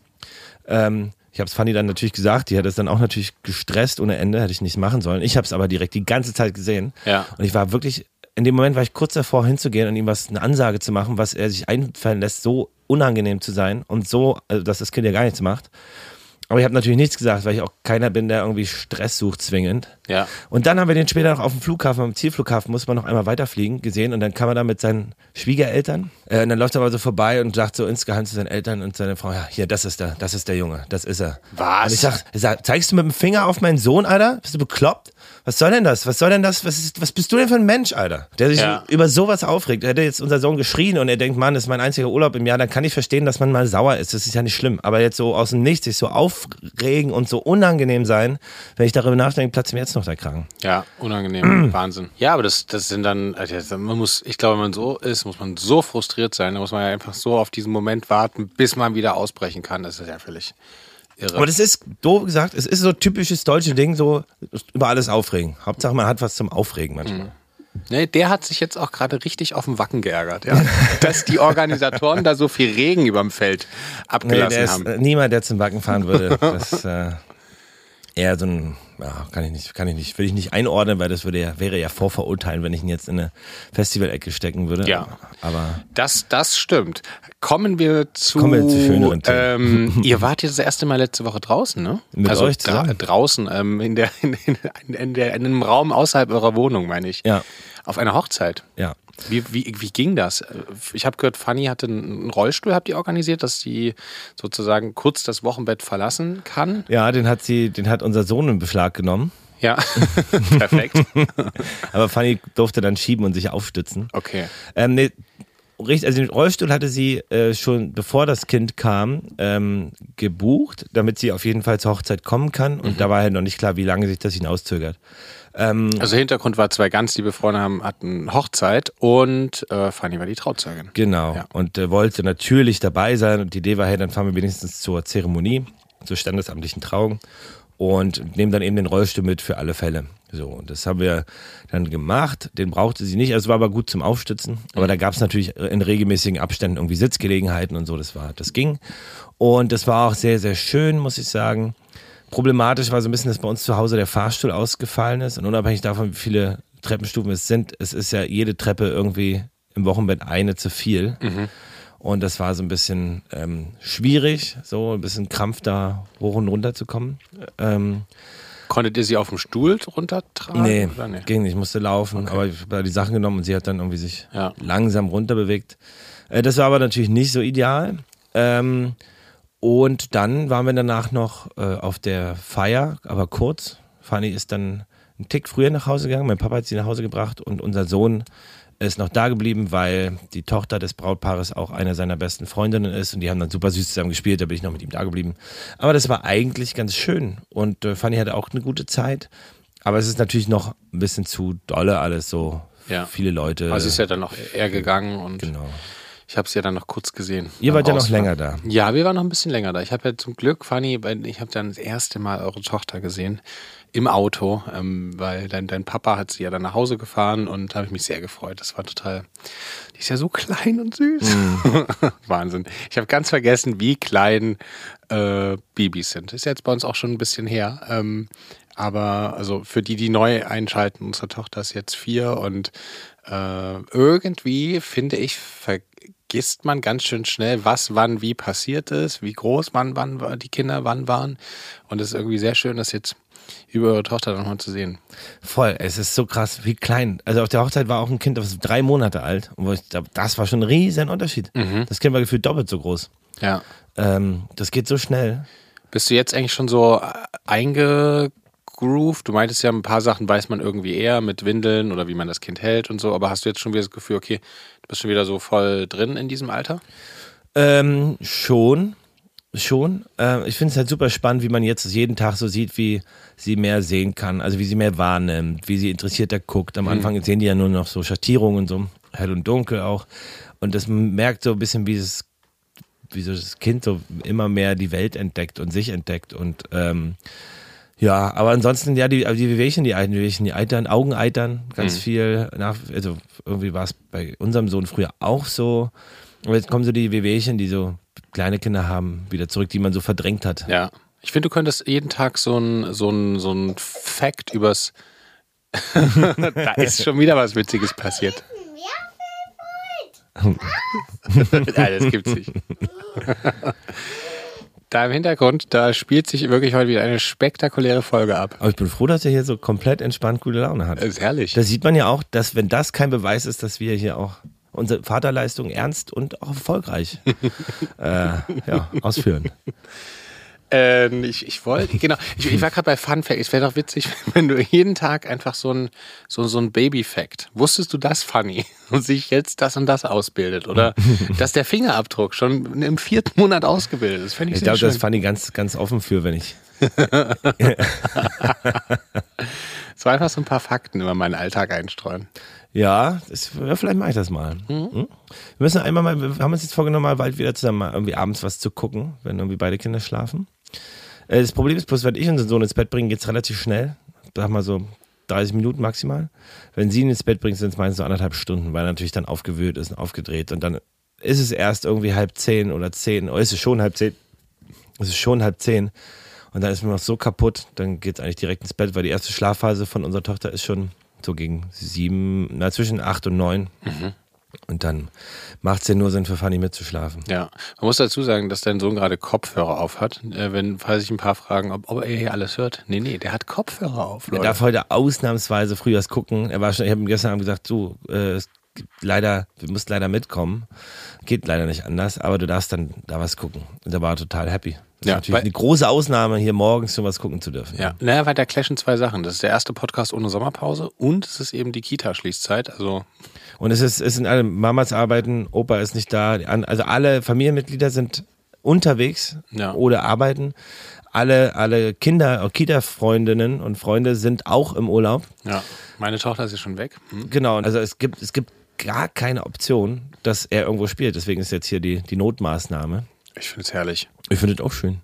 Ähm, ich habe es Fanny dann natürlich gesagt, die hat es dann auch natürlich gestresst ohne Ende, hätte ich nicht machen sollen. Ich habe es aber direkt die ganze Zeit gesehen. Ja. Und ich war wirklich, in dem Moment war ich kurz davor hinzugehen und ihm was, eine Ansage zu machen, was er sich einfallen lässt, so unangenehm zu sein und so, also dass das Kind ja gar nichts macht. Aber ich habe natürlich nichts gesagt, weil ich auch keiner bin, der irgendwie Stress sucht zwingend. Ja. Und dann haben wir den später noch auf dem Flughafen, am Zielflughafen, muss man noch einmal weiterfliegen, gesehen. Und dann kam er da mit seinen Schwiegereltern. Äh, und dann läuft er mal so vorbei und sagt so insgeheim zu seinen Eltern und seiner Frau, ja, hier, das ist der, das ist der Junge, das ist er. Was? Und ich sag, ich sag zeigst du mit dem Finger auf meinen Sohn, Alter? Bist du bekloppt? Was soll denn das? Was soll denn das? Was, ist, was bist du denn für ein Mensch, Alter? Der sich ja. über sowas aufregt. Er hätte jetzt unser Sohn geschrien und er denkt, Mann, das ist mein einziger Urlaub im Jahr, dann kann ich verstehen, dass man mal sauer ist. Das ist ja nicht schlimm. Aber jetzt so aus dem Nichts sich so aufregen und so unangenehm sein, wenn ich darüber nachdenke, platzt mir jetzt noch der Kragen. Ja, unangenehm. [clears throat] Wahnsinn. Ja, aber das, das sind dann, also man muss, ich glaube, wenn man so ist, muss man so frustriert sein, da muss man ja einfach so auf diesen Moment warten, bis man wieder ausbrechen kann. Das ist ja völlig Irre. Aber das ist, doof gesagt, es ist so typisches deutsche Ding, so über alles aufregen. Hauptsache, man hat was zum Aufregen manchmal. Mhm. Nee, der hat sich jetzt auch gerade richtig auf den Wacken geärgert, ja. [laughs] dass die Organisatoren da so viel Regen überm Feld abgelassen nee, der haben. Ist, niemand, der zum Wacken fahren würde. [laughs] Das, äh eher so ein, ja, kann ich nicht, kann ich nicht, will ich nicht einordnen, weil das würde ja, wäre ja vorverurteilen, wenn ich ihn jetzt in eine Festivalecke stecken würde. Ja. Aber Das, das stimmt. Kommen wir zu. Kommen wir zu schöneren Themen. ähm, [laughs] Ihr wart jetzt das erste Mal letzte Woche draußen, ne? Mit also euch zusammen? draußen, ähm, in, der, [laughs] in, in, in, der, in einem Raum außerhalb eurer Wohnung, meine ich. Ja. Auf einer Hochzeit. ja. Wie, wie, wie ging das? Ich habe gehört, Fanny hatte einen Rollstuhl, habt ihr organisiert, dass sie sozusagen kurz das Wochenbett verlassen kann? Ja, den hat sie, den hat unser Sohn in Beschlag genommen. Ja, [laughs] perfekt. Aber Fanny durfte dann schieben und sich aufstützen. Okay. Ähm, nee, also den Rollstuhl hatte sie äh, schon bevor das Kind kam ähm, gebucht, damit sie auf jeden Fall zur Hochzeit kommen kann. Und da war halt noch nicht klar, wie lange sich das hinauszögert. Also Hintergrund war, zwei ganz liebe Freunde haben, hatten Hochzeit und äh, Fanny war die Trauzeugin. Genau. Ja. Und äh, wollte natürlich dabei sein. Und die Idee war, hey, dann fahren wir wenigstens zur Zeremonie, zur standesamtlichen Trauung und nehmen dann eben den Rollstuhl mit für alle Fälle. So, und das haben wir dann gemacht. Den brauchte sie nicht. Also war aber gut zum Aufstützen. Aber da gab es natürlich in regelmäßigen Abständen irgendwie Sitzgelegenheiten und so. Das war, das ging. Und das war auch sehr, sehr schön, muss ich sagen. Problematisch war so ein bisschen, dass bei uns zu Hause der Fahrstuhl ausgefallen ist. Und unabhängig davon, wie viele Treppenstufen es sind, es ist ja jede Treppe irgendwie im Wochenbett eine zu viel. Und das war so ein bisschen ähm, schwierig, so ein bisschen Krampf da hoch und runter zu kommen. Ähm, Konntet ihr sie auf dem Stuhl runtertragen? nee, nee? ging nicht, ich musste laufen, aber ich habe da die Sachen genommen und sie hat dann irgendwie sich Ja. langsam runterbewegt. Äh, das war aber natürlich nicht so ideal. Ähm, und dann waren wir danach noch äh, auf der Feier, aber kurz. Fanny ist dann einen Tick früher nach Hause gegangen. Mein Papa hat sie nach Hause gebracht und unser Sohn ist noch da geblieben, weil die Tochter des Brautpaares auch eine seiner besten Freundinnen ist und die haben dann super süß zusammen gespielt, da bin ich noch mit ihm da geblieben. Aber das war eigentlich ganz schön und äh, Fanny hatte auch eine gute Zeit. Aber es ist natürlich noch ein bisschen zu dolle alles so. Ja. Viele Leute. Also ist ja dann noch eher gegangen und genau. Ich habe sie ja dann noch kurz gesehen. Ihr wart ja noch länger da. Ja, wir waren noch ein bisschen länger da. Ich habe ja zum Glück, Fanny, ich habe dann das erste Mal eure Tochter gesehen im Auto, ähm, weil dein, dein Papa hat sie ja dann nach Hause gefahren und da habe ich mich sehr gefreut. Das war total, die ist ja so klein und süß. Mhm. [laughs] Wahnsinn. Ich habe ganz vergessen, wie klein äh, Babys sind. Ist jetzt bei uns auch schon ein bisschen her. Ähm, aber also für die, die neu einschalten, unsere Tochter ist jetzt vier und äh, irgendwie, finde ich, vergisst man ganz schön schnell, was wann wie passiert ist, wie groß wann wann war- die Kinder wann waren. Und es ist irgendwie sehr schön, das jetzt über eure Tochter nochmal zu sehen. Voll, es ist so krass, wie klein. Also auf der Hochzeit war auch ein Kind, das war drei Monate alt. Und das war schon ein riesen Unterschied. Das Kind war gefühlt doppelt so groß. Ja. Ähm, das geht so schnell. Bist du jetzt eigentlich schon so eingegroovt? Du meintest ja, ein paar Sachen weiß man irgendwie eher mit Windeln oder wie man das Kind hält und so, aber hast du jetzt schon wieder das Gefühl, okay, du bist schon wieder so voll drin in diesem Alter? Ähm, schon. Schon. Ähm, ich finde es halt super spannend, wie man jetzt jeden Tag so sieht, wie sie mehr sehen kann, also wie sie mehr wahrnimmt, wie sie interessierter guckt. Am Anfang sehen die ja nur noch so Schattierungen und so, hell und dunkel auch. Und das merkt so ein bisschen, wie es wie so das Kind so immer mehr die Welt entdeckt und sich entdeckt und ähm, ja, aber ansonsten, ja, die, die Wehwehchen, die die Wehwehchen, die Eitern, Augeneitern, ganz viel. Nach, also irgendwie war es bei unserem Sohn früher auch so. Aber jetzt kommen so die Wehwehchen, die so kleine Kinder haben, wieder zurück, die man so verdrängt hat. Ja. Ich finde, du könntest jeden Tag so ein, so ein, so ein Fact übers. [laughs] da ist schon wieder was Witziges passiert. Nein, [laughs] das gibt's nicht. [laughs] da im Hintergrund, da spielt sich wirklich heute wieder eine spektakuläre Folge ab. Aber ich bin froh, dass er hier so komplett entspannt gute Laune hat. Das ist herrlich. Da sieht man ja auch, dass wenn das kein Beweis ist, dass wir hier auch unsere Vaterleistung ernst und auch erfolgreich [laughs] äh, ja, ausführen. Ähm, ich, ich wollte, genau, ich, ich war gerade bei Fun Fact. Es wäre doch witzig, [laughs] wenn du jeden Tag einfach so ein, so, so ein Baby-Fact. Wusstest du das, Funny? Und [laughs] sich jetzt das und das ausbildet? Oder [laughs] dass der Fingerabdruck schon im vierten Monat ausgebildet ist. Fände ich, Ich glaube, das ich ganz, ganz offen für, wenn ich. War einfach so ein paar Fakten über meinen Alltag einstreuen. Ja, das, ja, vielleicht mache ich das mal. Hm? Wir müssen einmal mal, wir haben uns jetzt vorgenommen, mal bald wieder zusammen mal irgendwie abends was zu gucken, wenn irgendwie beide Kinder schlafen. Äh, Das Problem ist bloß, wenn ich unseren Sohn ins Bett bringe, geht es relativ schnell. Sag mal so 30 Minuten maximal. Wenn sie ihn ins Bett bringt, sind es meistens so anderthalb Stunden, weil er natürlich dann aufgewühlt ist und aufgedreht. Und dann ist es erst irgendwie halb zehn oder zehn, oder ist es schon halb zehn? Es ist schon halb zehn. Und dann ist man noch so kaputt, dann geht es eigentlich direkt ins Bett, weil die erste Schlafphase von unserer Tochter ist schon so gegen sieben, na zwischen acht und neun. Und dann macht es ja nur Sinn für Fanny mitzuschlafen. Ja, man muss dazu sagen, dass dein Sohn gerade Kopfhörer auf hat. Äh, wenn, falls sich ein paar fragen, ob, ob er hier alles hört. Nee, nee, der hat Kopfhörer auf, Er Leute. darf heute ausnahmsweise früh was gucken. Er war schon, ich habe ihm gestern Abend gesagt, du, äh, es leider, wir musst leider mitkommen. Geht leider nicht anders, aber du darfst dann da was gucken. Und er war total happy. Das Ja, ist natürlich eine große Ausnahme, hier morgens schon was gucken zu dürfen. Ja, naja, weil da clashen zwei Sachen. Das ist der erste Podcast ohne Sommerpause und es ist eben die Kita-Schließzeit. Also, Und es ist, es sind alle Mamas arbeiten, Opa ist nicht da, also alle Familienmitglieder sind unterwegs Ja. oder arbeiten. Alle, alle Kinder, Kita-Freundinnen und Freunde sind auch im Urlaub. ja, meine Tochter ist ja schon weg. Hm? Genau, also es gibt, es gibt gar keine Option, dass er irgendwo spielt. Deswegen ist jetzt hier die, die Notmaßnahme. Ich finde es herrlich. Ich finde das auch schön.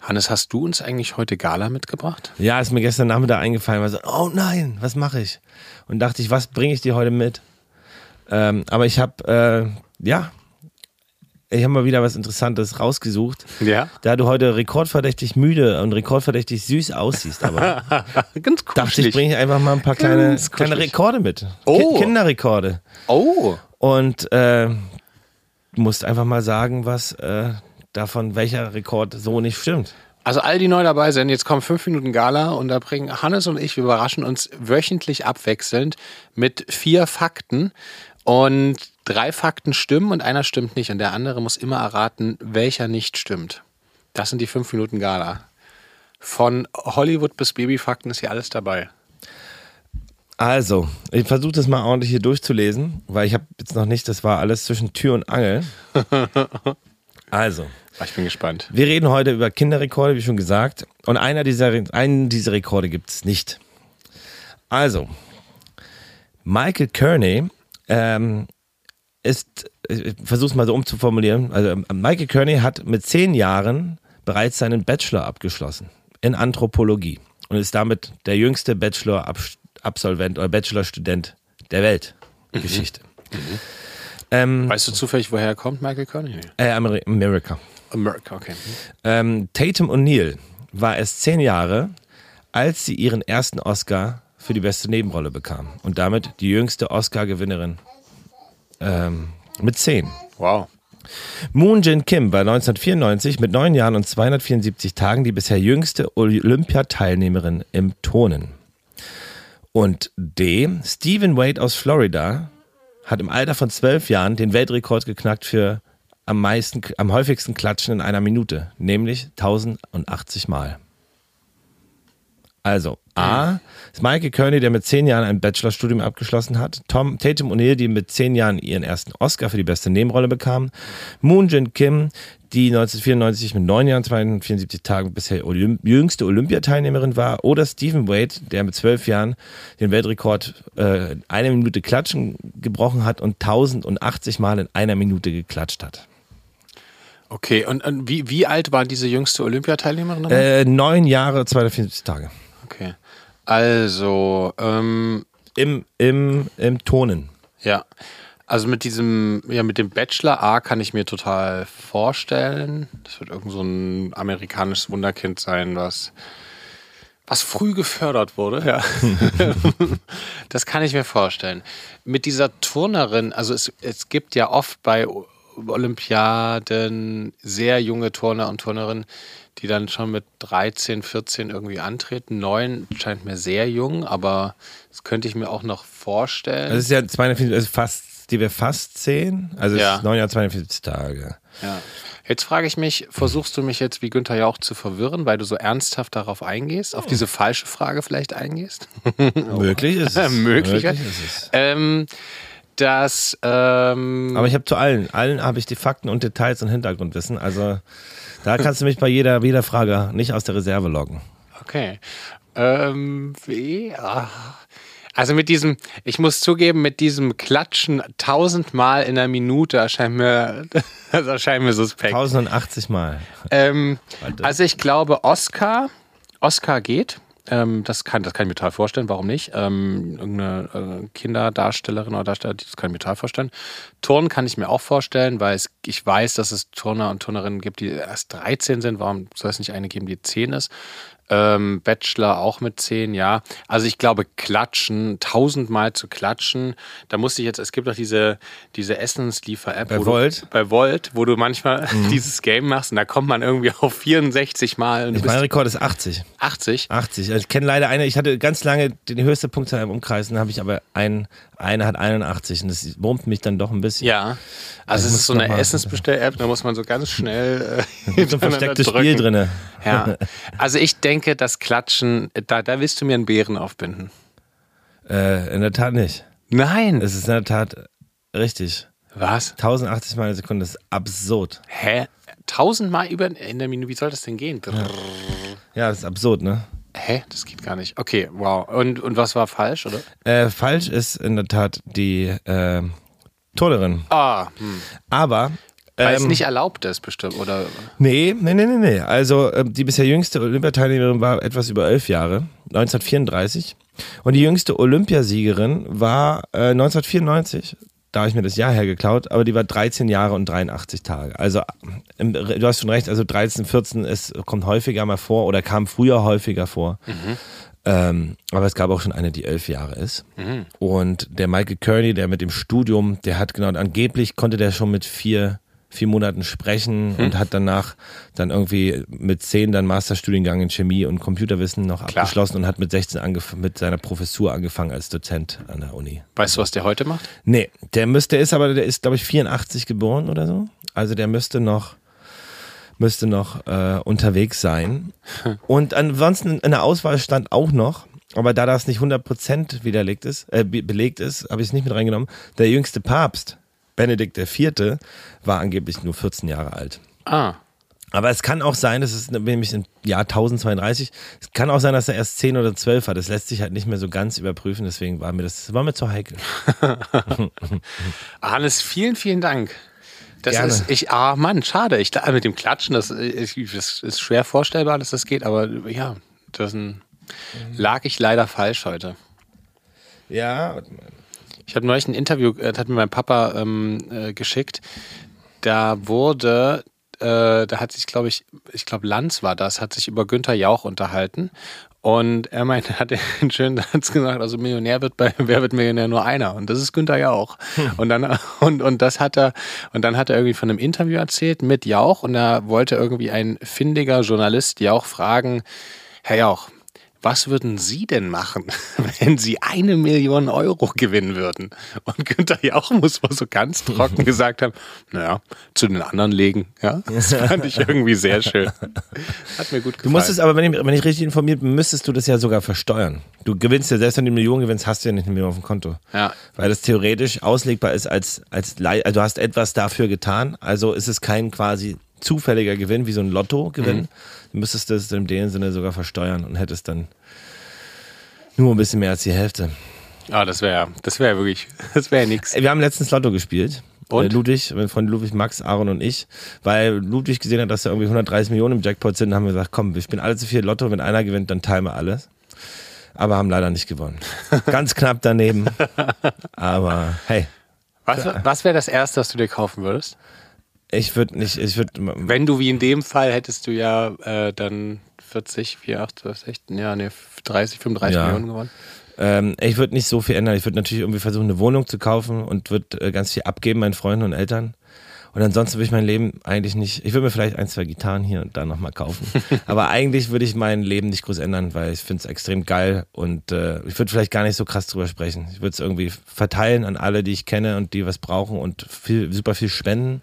Hannes, hast du uns eigentlich heute Gala mitgebracht? Ja, ist mir gestern Nachmittag eingefallen, war so, oh nein, was mache ich? Und dachte ich, was bringe ich dir heute mit? Ähm, aber ich habe, äh, ja, ich habe mal wieder was Interessantes rausgesucht. Ja. Da du heute rekordverdächtig müde und rekordverdächtig süß aussiehst, aber [laughs] Ganz dachte ich, kuschelig. bringe ich einfach mal ein paar kleine, kuschelig. kleine Rekorde mit. Oh. Ki- Kinderrekorde. Oh, Und äh, du musst einfach mal sagen, was äh, davon, welcher Rekord so nicht stimmt. Also all die neu dabei sind, jetzt kommen fünf Minuten Gala und da bringen Hannes und ich, wir überraschen uns wöchentlich abwechselnd mit vier Fakten und drei Fakten stimmen und einer stimmt nicht und der andere muss immer erraten, welcher nicht stimmt. Das sind die fünf Minuten Gala. Von Hollywood bis Babyfakten ist hier alles dabei. Also, ich versuche das mal ordentlich hier durchzulesen, weil ich habe jetzt noch nicht, das war alles zwischen Tür und Angel. [laughs] Also, Ich bin gespannt. wir reden heute über Kinderrekorde, wie schon gesagt. Und einer dieser, einen dieser Rekorde gibt es nicht. Also, Michael Kearney ähm, ist, ich versuche es mal so umzuformulieren. Also, ähm, Michael Kearney hat mit zehn Jahren bereits seinen Bachelor abgeschlossen in Anthropologie und ist damit der jüngste Bachelor-Absolvent oder Bachelor-Student der Weltgeschichte. Ähm, Weißt du zufällig, woher er kommt, Michael Kearney? Äh, Ameri America. America, okay. Ähm, Tatum O'Neill war erst zehn Jahre, als sie ihren ersten Oscar für die beste Nebenrolle bekam und damit die jüngste Oscar-Gewinnerin ähm, mit zehn. Wow. Moon Jin Kim war 1994 mit neun Jahren und 274 Tagen die bisher jüngste Olympiateilnehmerin im Turnen. Und D. Stephen Wade aus Florida hat im Alter von zwölf Jahren den Weltrekord geknackt für am meisten, am häufigsten Klatschen in einer Minute, nämlich 1080 Mal. Also, A. ist Michael Kearney, der mit zehn Jahren ein Bachelorstudium abgeschlossen hat. Tom Tatum O'Neill, die mit zehn Jahren ihren ersten Oscar für die beste Nebenrolle bekam. Moon Jin Kim, die 1994 mit neun Jahren, 274 Tagen bisher Olymp jüngste Olympiateilnehmerin war. Oder Stephen Wade, der mit zwölf Jahren den Weltrekord äh, in einer Minute Klatschen gebrochen hat und 1080 Mal in einer Minute geklatscht hat. Okay, und, und wie, wie alt war diese jüngste Olympiateilnehmerin? Äh, neun Jahre, 274 Tage. Okay. Also, ähm, Im, im, im Turnen. Ja, also mit diesem, ja, mit dem Bachelor A kann ich mir total vorstellen. Das wird irgend so ein amerikanisches Wunderkind sein, was, was früh gefördert wurde. Ja. [laughs] das kann ich mir vorstellen. Mit dieser Turnerin, also es, es gibt ja oft bei Olympiaden sehr junge Turner und Turnerinnen, die dann schon mit 13, 14 irgendwie antreten. Neun scheint mir sehr jung, aber das könnte ich mir auch noch vorstellen. Das ist ja 274, also fast, die wir fast zehn. Also Ja. neun Jahre, 42 Tage. Ja. Jetzt frage ich mich, versuchst du mich jetzt wie Günther Jauch zu verwirren, weil du so ernsthaft darauf eingehst, auf diese falsche Frage vielleicht eingehst? Möglich ist es. [laughs] Möglich. ist es. ähm, dass, ähm, Aber ich habe zu allen, allen habe ich die Fakten und Details und Hintergrundwissen. Also da kannst du mich bei jeder, jeder Frage nicht aus der Reserve loggen. okay. Ähm, wie? Ah. Also mit diesem, ich muss zugeben, mit diesem Klatschen tausendmal in einer Minute erscheint mir, [laughs] das erscheint mir suspekt. 1080 Mal. Ähm, also ich glaube, Oscar, Oscar geht. Ähm, das, kann, das kann ich mir total vorstellen. Warum nicht? Ähm, irgendeine äh, Kinderdarstellerin oder Darsteller, das kann ich mir total vorstellen. Turnen kann ich mir auch vorstellen, weil es, ich weiß, dass es Turner und Turnerinnen gibt, die erst 13 sind. Warum soll es nicht eine geben, die 10 ist? Ähm, Bachelor auch mit 10, ja. Also ich glaube, klatschen, tausendmal zu klatschen. Da musste ich jetzt, es gibt doch diese, diese Essensliefer-App. Bei Volt? Du, bei Volt, wo du manchmal [laughs] Mhm. dieses Game machst und da kommt man irgendwie auf 64 Mal und mein Rekord ist 80. 80. 80. Also ich kenne leider eine, ich hatte ganz lange die höchste Punktzahl im Umkreis, dann habe ich aber ein, eine hat 81 und das wurmt mich dann doch ein bisschen. Ja, also Ich es ist so eine Essensbestell-App, da muss man so ganz schnell [laughs] äh, So ein verstecktes drücken. Spiel drinne. Ja, [laughs] also ich denke, das Klatschen, da, da willst du mir einen Bären aufbinden. Äh, in der Tat nicht. Nein. Es ist in der Tat richtig. Was? 1080 Mal eine Sekunde ist absurd. Hä? Tausendmal über in der Minute, wie soll das denn gehen? Ja, das ist absurd, ne? Hä? Das geht gar nicht. Okay, wow. Und, und was war falsch, oder? Äh, falsch ist in der Tat die äh, Turnerin. Ah, hm. Aber. Weil es ähm, nicht erlaubt ist, bestimmt, oder? Nee, nee, nee, nee, nee. Also ähm, die bisher jüngste Olympiateilnehmerin war etwas über elf Jahre, 1934. Und die jüngste Olympiasiegerin war äh, 1994. Da habe ich mir das Jahr hergeklaut, aber die war 13 Jahre und 83 Tage. Also du hast schon recht, also 13, 14 es kommt häufiger mal vor oder kam früher häufiger vor. Ähm, aber es gab auch schon eine, die elf Jahre ist. Und der Michael Kearney, der mit dem Studium, der hat genau, angeblich konnte der schon mit vier, vier Monaten sprechen und hat danach dann irgendwie mit zehn dann Masterstudiengang in Chemie und Computerwissen noch Klar. abgeschlossen und hat mit 16 angef mit seiner Professur angefangen als Dozent an der Uni. Weißt du, was der heute macht? Nee, der müsste, der ist aber, der ist, glaube ich, 84 geboren oder so. Also der müsste noch, müsste noch äh, unterwegs sein. [laughs] Und ansonsten in der Auswahl stand auch noch, aber da das nicht 100% widerlegt ist, äh, be- belegt ist, habe ich es nicht mit reingenommen, der jüngste Papst, Benedikt IV., war angeblich nur 14 Jahre alt. Ah, Aber es kann auch sein, das ist nämlich im Jahr 1032, es kann auch sein, dass er erst 10 oder 12 war. Das lässt sich halt nicht mehr so ganz überprüfen, deswegen war mir das, war mir zu heikel. [laughs] Hannes, vielen, vielen Dank. Das Gerne. ist, ich, ah, Mann, schade. Ich, da- mit dem Klatschen, das, ist- das ist schwer vorstellbar, dass das geht, aber ja, das ein, lag ich leider falsch heute. Ja, Ich habe neulich ein Interview, äh, das hat mir mein Papa ähm, äh, geschickt. Da wurde, äh, da hat sich, glaube ich, ich glaube Lanz war das, hat sich über Günther Jauch unterhalten. Und er meinte, [laughs] er hat einen schönen Satz gesagt, also Millionär wird bei Wer wird Millionär nur einer. Und das ist Günther Jauch. Und dann, [laughs] und, und das hat er, und dann hat er irgendwie von einem Interview erzählt mit Jauch und da wollte irgendwie ein findiger Journalist Jauch fragen, Herr Jauch, was würden Sie denn machen, [laughs] wenn Sie eine Million Euro gewinnen würden? Und Günther Jauch muss mal so ganz trocken [laughs] gesagt haben, naja, zu den anderen legen. Ja, das [laughs] fand ich irgendwie sehr schön. Hat mir gut gefallen. Du musstest aber, wenn ich, wenn ich richtig informiert bin, müsstest du das ja sogar versteuern. Du gewinnst ja, selbst wenn du eine Million gewinnst, hast du ja nicht eine Million auf dem Konto. Ja. Weil das theoretisch auslegbar ist als, als, also du hast etwas dafür getan, also ist es kein quasi zufälliger Gewinn, wie so ein Lottogewinn. Du müsstest das in dem Sinne sogar versteuern und hättest dann nur ein bisschen mehr als die Hälfte. Ah, das wäre, das wäre wirklich, [laughs] das wäre nix. Ey, Wir haben letztens Lotto gespielt. Und? Äh, Ludwig, mein Freund Ludwig, Max, Aaron und ich. Weil Ludwig gesehen hat, dass da irgendwie 130 Millionen im Jackpot sind, haben wir gesagt, komm, wir spielen alle zu viel Lotto. Wenn einer gewinnt, dann teilen wir alles. Aber haben leider nicht gewonnen. [laughs] Ganz knapp daneben. Aber hey, Was, was wäre das Erste, was du dir kaufen würdest? Ich würde nicht, ich würde, Wenn du wie in dem Fall hättest du ja äh, dann 40, 4, 8, 12, 16, ja, nee, 30, 35 Ja. Millionen gewonnen. ähm, ich würde nicht so viel ändern. Ich würde natürlich irgendwie versuchen, eine Wohnung zu kaufen und würde äh, ganz viel abgeben meinen Freunden und Eltern. Und ansonsten würde ich mein Leben eigentlich nicht, ich würde mir vielleicht ein, zwei Gitarren hier und da nochmal kaufen. [laughs] Aber eigentlich würde ich mein Leben nicht groß ändern, weil ich finde es extrem geil und äh, ich würde vielleicht gar nicht so krass drüber sprechen. Ich würde es irgendwie verteilen an alle, die ich kenne und die was brauchen und viel, super viel spenden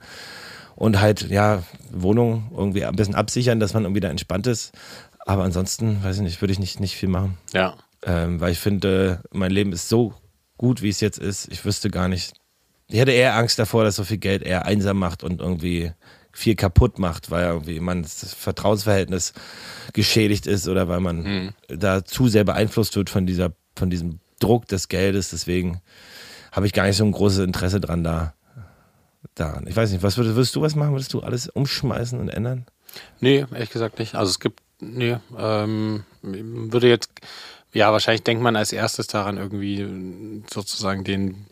und halt, ja, Wohnung irgendwie ein bisschen absichern, dass man irgendwie da entspannt ist. Aber ansonsten, weiß ich nicht, würde ich nicht, nicht viel machen. Ja. Ähm, weil ich finde, mein Leben ist so gut, wie es jetzt ist. Ich wüsste gar nicht. Ich hätte eher Angst davor, dass so viel Geld eher einsam macht und irgendwie viel kaputt macht, weil irgendwie man das Vertrauensverhältnis geschädigt ist oder weil man da zu sehr beeinflusst wird von dieser, von diesem Druck des Geldes. Deswegen habe ich gar nicht so ein großes Interesse dran da. Daran. Ich weiß nicht, was würdest, würdest du was machen? Würdest du alles umschmeißen und ändern? Nee, ehrlich gesagt nicht. Also es gibt nee, ähm, würde jetzt, ja, wahrscheinlich denkt man als erstes daran, irgendwie sozusagen den,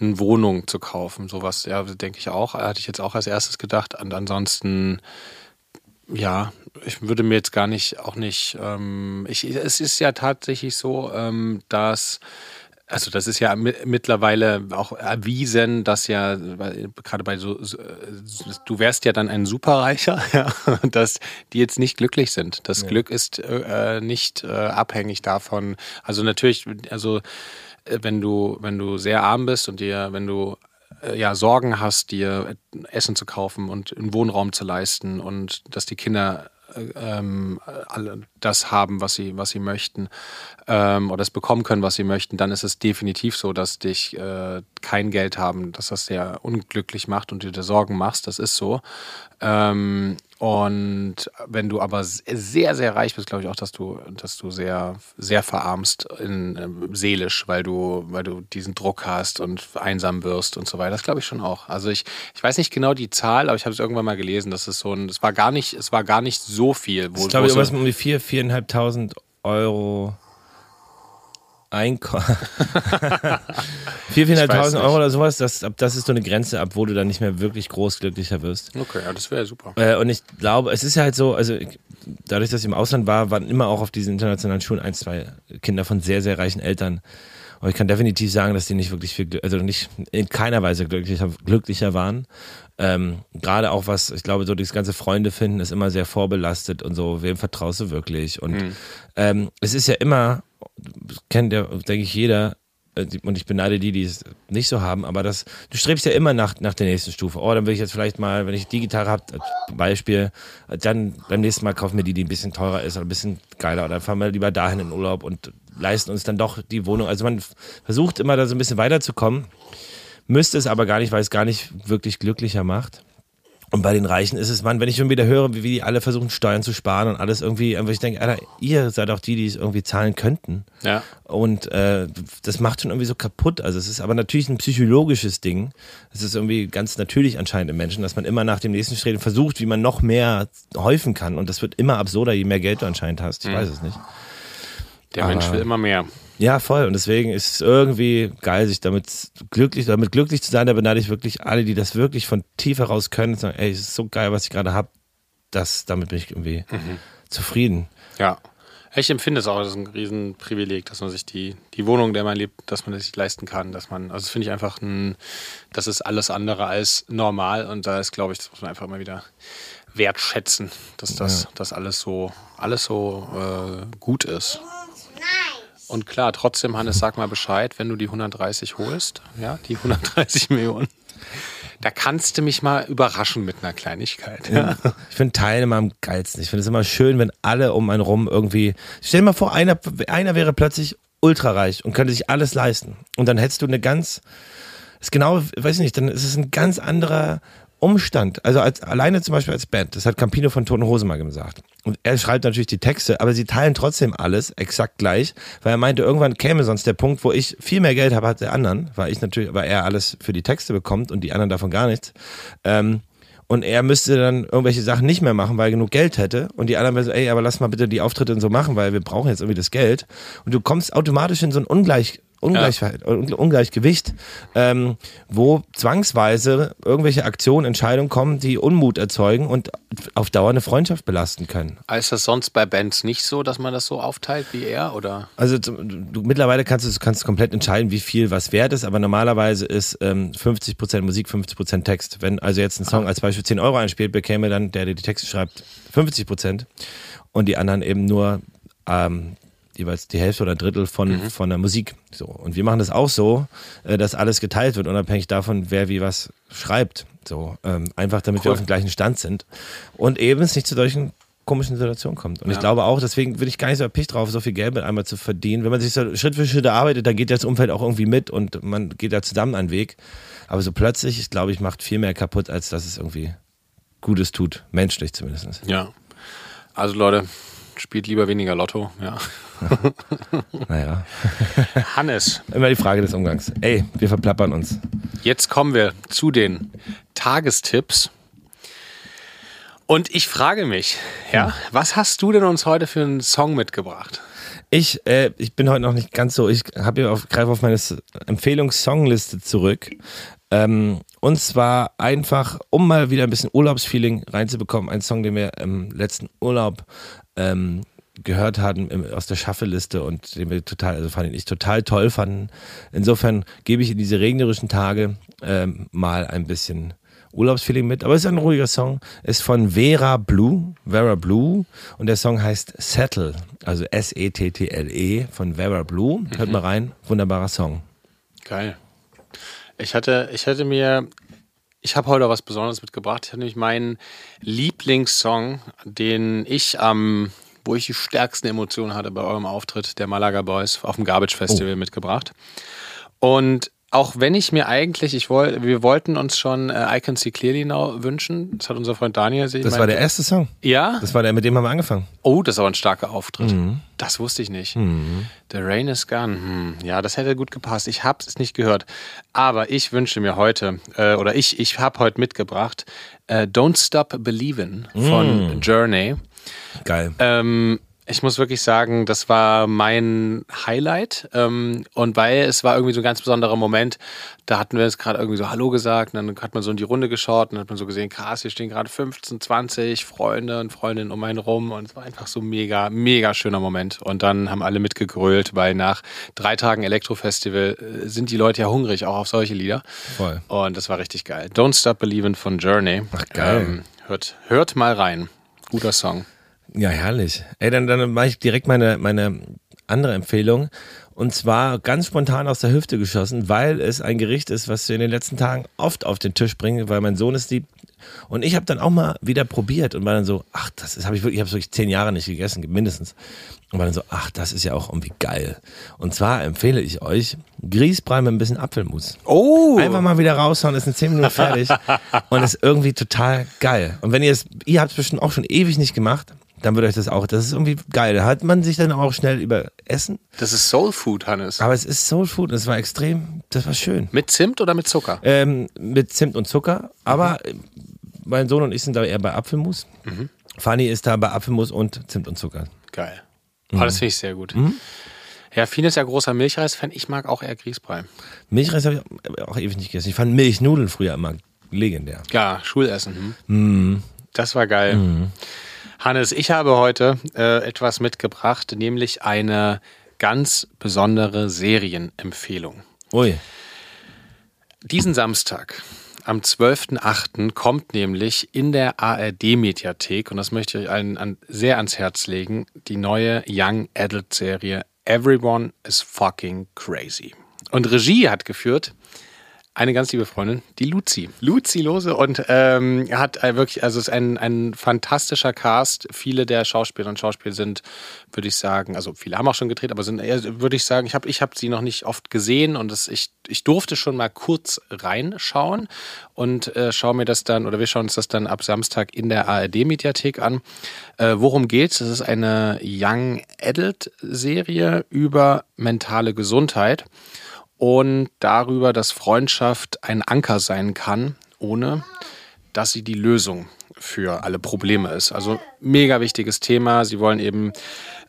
eine Wohnung zu kaufen. Sowas, ja, denke ich auch. Hatte ich jetzt auch als erstes gedacht. Und ansonsten, ja, ich würde mir jetzt gar nicht, auch nicht, ähm, ich, es ist ja tatsächlich so, ähm, dass also das ist ja mittlerweile auch erwiesen, dass ja gerade bei so, du wärst ja dann ein Superreicher, [laughs] ja, dass die jetzt nicht glücklich sind. Das ja. Glück ist äh, nicht äh, abhängig davon. Also natürlich, also äh, wenn du wenn du sehr arm bist und dir, wenn du äh, ja Sorgen hast, dir Essen zu kaufen und einen Wohnraum zu leisten und dass die Kinder ähm, alle das haben, was sie, was sie möchten ähm, oder es bekommen können, was sie möchten, dann ist es definitiv so, dass dich äh, kein Geld haben, dass das sehr unglücklich macht und du dir Sorgen machst. Das ist so. Ähm, und wenn du aber sehr, sehr reich bist, glaube ich auch, dass du, dass du sehr, sehr verarmst in, äh, seelisch, weil du, weil du diesen Druck hast und einsam wirst und so weiter. Das glaube ich schon auch. Also ich, ich weiß nicht genau die Zahl, aber ich habe es irgendwann mal gelesen, dass es so ein, es war gar nicht, es war gar nicht so viel. Wo, ich glaube, irgendwas um die 4.000, 4.500 Euro Einkommen. [laughs] 400.000 Euro oder sowas, das, das ist so eine Grenze, ab wo du dann nicht mehr wirklich groß glücklicher wirst. Okay, ja, das wäre super. Äh, und ich glaube, es ist ja halt so, also dadurch, dass ich im Ausland war, waren immer auch auf diesen internationalen Schulen ein, zwei Kinder von sehr, sehr reichen Eltern. Und ich kann definitiv sagen, dass die nicht wirklich viel, also nicht in keiner Weise glücklicher, glücklicher waren. Ähm, Gerade auch was, ich glaube, so dieses ganze Freunde finden ist immer sehr vorbelastet und so, wem vertraust du wirklich? Und mhm. ähm, es ist ja immer, kennt ja, denke ich, jeder, äh, und ich beneide die, die es nicht so haben, aber das, du strebst ja immer nach, nach der nächsten Stufe. Oh, dann will ich jetzt vielleicht mal, wenn ich die Gitarre habe, als Beispiel, dann beim nächsten Mal kaufen wir die, die ein bisschen teurer ist oder ein bisschen geiler oder fahren wir lieber dahin in Urlaub und leisten uns dann doch die Wohnung. Also man versucht immer da so ein bisschen weiterzukommen müsste es aber gar nicht, weil es gar nicht wirklich glücklicher macht. Und bei den Reichen ist es, man, wenn ich schon wieder höre, wie, die alle versuchen, Steuern zu sparen und alles irgendwie, einfach ich denke, Alter, ihr seid auch die, die es irgendwie zahlen könnten. Ja. Und äh, das macht schon irgendwie so kaputt. Also es ist aber natürlich ein psychologisches Ding. Es ist irgendwie ganz natürlich anscheinend im Menschen, dass man immer nach dem nächsten und versucht, wie man noch mehr häufen kann. Und das wird immer absurder, je mehr Geld du anscheinend hast. Ich mhm. weiß es nicht. Der aber Mensch will immer mehr. Ja, voll. Und deswegen ist es irgendwie geil, sich damit glücklich, damit glücklich zu sein. Da beneide ich wirklich alle, die das wirklich von tief heraus können und sagen, ey, es ist so geil, was ich gerade habe. Das, damit bin ich irgendwie mhm. zufrieden. Ja. Ich empfinde es auch als ein Riesenprivileg, dass man sich die, die Wohnung, in der man lebt, dass man das sich leisten kann. Dass man, also das finde ich einfach ein, das ist alles andere als normal. Und da ist, glaube ich, das muss man einfach mal wieder wertschätzen, dass das, ja. das alles so, alles so äh, gut ist. Und klar, trotzdem, Hannes, sag mal Bescheid, wenn du die 130 holst, ja, die 130 Millionen. Da kannst du mich mal überraschen mit einer Kleinigkeit. Ja. Ich finde Teilen immer am geilsten. Ich finde es immer schön, wenn alle um einen rum irgendwie. Stell dir mal vor, einer, einer wäre plötzlich ultrareich und könnte sich alles leisten. Und dann hättest du eine ganz. Ist genau, weiß ich nicht, dann ist es ein ganz anderer Umstand, also als, alleine zum Beispiel als Band, das hat Campino von Toten Hose mal gesagt. Und er schreibt natürlich die Texte, aber sie teilen trotzdem alles exakt gleich, weil er meinte, irgendwann käme sonst der Punkt, wo ich viel mehr Geld habe als der anderen, weil ich natürlich, weil er alles für die Texte bekommt und die anderen davon gar nichts. Ähm, und er müsste dann irgendwelche Sachen nicht mehr machen, weil er genug Geld hätte. Und die anderen sagen, ey, aber lass mal bitte die Auftritte und so machen, weil wir brauchen jetzt irgendwie das Geld. Und du kommst automatisch in so ein Ungleich, Ungleich, ja. Ungleichgewicht, ähm, wo zwangsweise irgendwelche Aktionen, Entscheidungen kommen, die Unmut erzeugen und auf Dauer eine Freundschaft belasten können. Ist das sonst bei Bands nicht so, dass man das so aufteilt wie er? Oder? Also du, mittlerweile kannst du kannst komplett entscheiden, wie viel was wert ist, aber normalerweise ist ähm, 50% Musik, 50% Text. Wenn also jetzt ein Song ah. als Beispiel 10 Euro einspielt, bekäme dann der, der die Texte schreibt, 50% und die anderen eben nur ähm, jeweils die Hälfte oder ein Drittel von, mhm. von der Musik. So. Und wir machen das auch so, äh, dass alles geteilt wird, unabhängig davon, wer wie was schreibt. So, ähm, einfach damit cool. wir auf dem gleichen Stand sind. Und eben es nicht zu solchen komischen Situationen kommt. Und ja. ich glaube auch, deswegen bin ich gar nicht so erpicht drauf, so viel Geld mit einmal zu verdienen. Wenn man sich so Schritt für Schritt erarbeitet, dann geht das Umfeld auch irgendwie mit und man geht da zusammen einen Weg. Aber so plötzlich, ich glaube, ich macht viel mehr kaputt, als dass es irgendwie Gutes tut. Menschlich zumindest. Ja. Also Leute, spielt lieber weniger Lotto, ja. [laughs] naja. [laughs] Hannes. Immer die Frage des Umgangs. Ey, wir verplappern uns. Jetzt kommen wir zu den Tagestipps. Und ich frage mich, ja, was hast du denn uns heute für einen Song mitgebracht? Ich, äh, ich bin heute noch nicht ganz so, ich habe auf, greife auf meine Empfehlungssongliste zurück. Ähm, und zwar einfach, um mal wieder ein bisschen Urlaubsfeeling reinzubekommen, ein Song, den wir im letzten Urlaub ähm, gehört hatten im, aus der Schaffeliste und den wir total, also fand ich total toll fanden. Insofern gebe ich in diese regnerischen Tage ähm, mal ein bisschen Urlaubsfeeling mit, aber es ist ein ruhiger Song. Ist von Vera Blue, Vera Blue und der Song heißt Settle, also S-E-T-T-L-E -E von Vera Blue. Hört mal rein, wunderbarer Song. Geil. Ich hatte, ich hatte mir, ich habe heute was Besonderes mitgebracht. Ich hatte nämlich meinen Lieblingssong, den ich am, wo ich die stärksten Emotionen hatte bei eurem Auftritt der Malaga Boys auf dem Garbage Festival oh. mitgebracht. Und auch wenn ich mir eigentlich, ich wollte, wir wollten uns schon äh, I Can See Clearly Now wünschen. Das hat unser Freund Daniel sich. Das war der erste Song. Ja. Das war der, mit dem haben wir angefangen. Oh, das ist aber ein starker Auftritt. Mhm. Das wusste ich nicht. Mhm. The Rain is Gone. Hm. Ja, das hätte gut gepasst. Ich habe es nicht gehört. Aber ich wünsche mir heute, äh, oder ich, ich habe heute mitgebracht, äh, Don't Stop Believin' von mhm. Journey. Geil. Ähm, ich muss wirklich sagen, das war mein Highlight. Ähm, und weil es war irgendwie so ein ganz besonderer Moment, da hatten wir jetzt gerade irgendwie so Hallo gesagt, und dann hat man so in die Runde geschaut und hat man so gesehen, krass, hier stehen gerade 15, 20 Freunde und Freundinnen um einen rum und es war einfach so mega, mega schöner Moment. Und dann haben alle mitgegrölt, weil nach drei Tagen Elektrofestival äh, sind die Leute ja hungrig, auch auf solche Lieder. Voll. Und das war richtig geil. Don't Stop Believin' von Journey. Ach geil. Ähm, hört, hört mal rein. Guter Song. Ja, herrlich. Ey, dann, dann mache ich direkt meine, meine andere Empfehlung. Und zwar ganz spontan aus der Hüfte geschossen, weil es ein Gericht ist, was wir in den letzten Tagen oft auf den Tisch bringen, weil mein Sohn es liebt. Und ich habe dann auch mal wieder probiert und war dann so, ach, das habe ich wirklich, ich habe wirklich zehn Jahre nicht gegessen, mindestens. Und war dann so, ach, das ist ja auch irgendwie geil. Und zwar empfehle ich euch Grießbrei mit ein bisschen Apfelmus. Oh! Einfach mal wieder raushauen, ist in zehn Minuten fertig [laughs] und ist irgendwie total geil. Und wenn ihr es, ihr habt es bestimmt auch schon ewig nicht gemacht, dann würde euch das auch, das ist irgendwie geil. Da hat man sich dann auch schnell über Essen. Das ist Soul Food, Hannes. Aber es ist Soul Food und es war extrem, das war schön. Mit Zimt oder mit Zucker? Ähm, mit Zimt und Zucker, aber mhm. mein Sohn und ich sind da eher bei Apfelmus. Mhm. Fanny ist da bei Apfelmus und Zimt und Zucker. Geil. Mhm. Oh, das finde ich sehr gut. Mhm. Ja, Fien ist ja großer Milchreis-Fan. Ich mag auch eher Grießbrei. Milchreis habe ich auch ewig nicht gegessen. Ich fand Milchnudeln früher immer legendär. Ja, Schulessen. Hm. Mhm. Das war geil. Hannes, ich habe heute äh, etwas mitgebracht, nämlich eine ganz besondere Serienempfehlung. Ui. Diesen Samstag, am 12.08. kommt nämlich in der ARD-Mediathek, und das möchte ich euch allen an, sehr ans Herz legen, die neue Young Adult-Serie Everyone is Fucking Crazy. Und Regie hat geführt eine ganz liebe Freundin, die Luzi. Luzi Lose und ähm, hat wirklich, also ist ein, ein fantastischer Cast. Viele der Schauspieler und Schauspieler sind, würde ich sagen, also viele haben auch schon gedreht, aber sind eher, würde ich sagen, ich habe ich hab sie noch nicht oft gesehen und das, ich, ich durfte schon mal kurz reinschauen und äh, schaue mir das dann, oder wir schauen uns das dann ab Samstag in der ARD-Mediathek an. Äh, worum geht's? Das ist eine Young Adult-Serie über mentale Gesundheit und darüber, dass Freundschaft ein Anker sein kann, ohne dass sie die Lösung für alle Probleme ist. Also mega wichtiges Thema. Sie wollen eben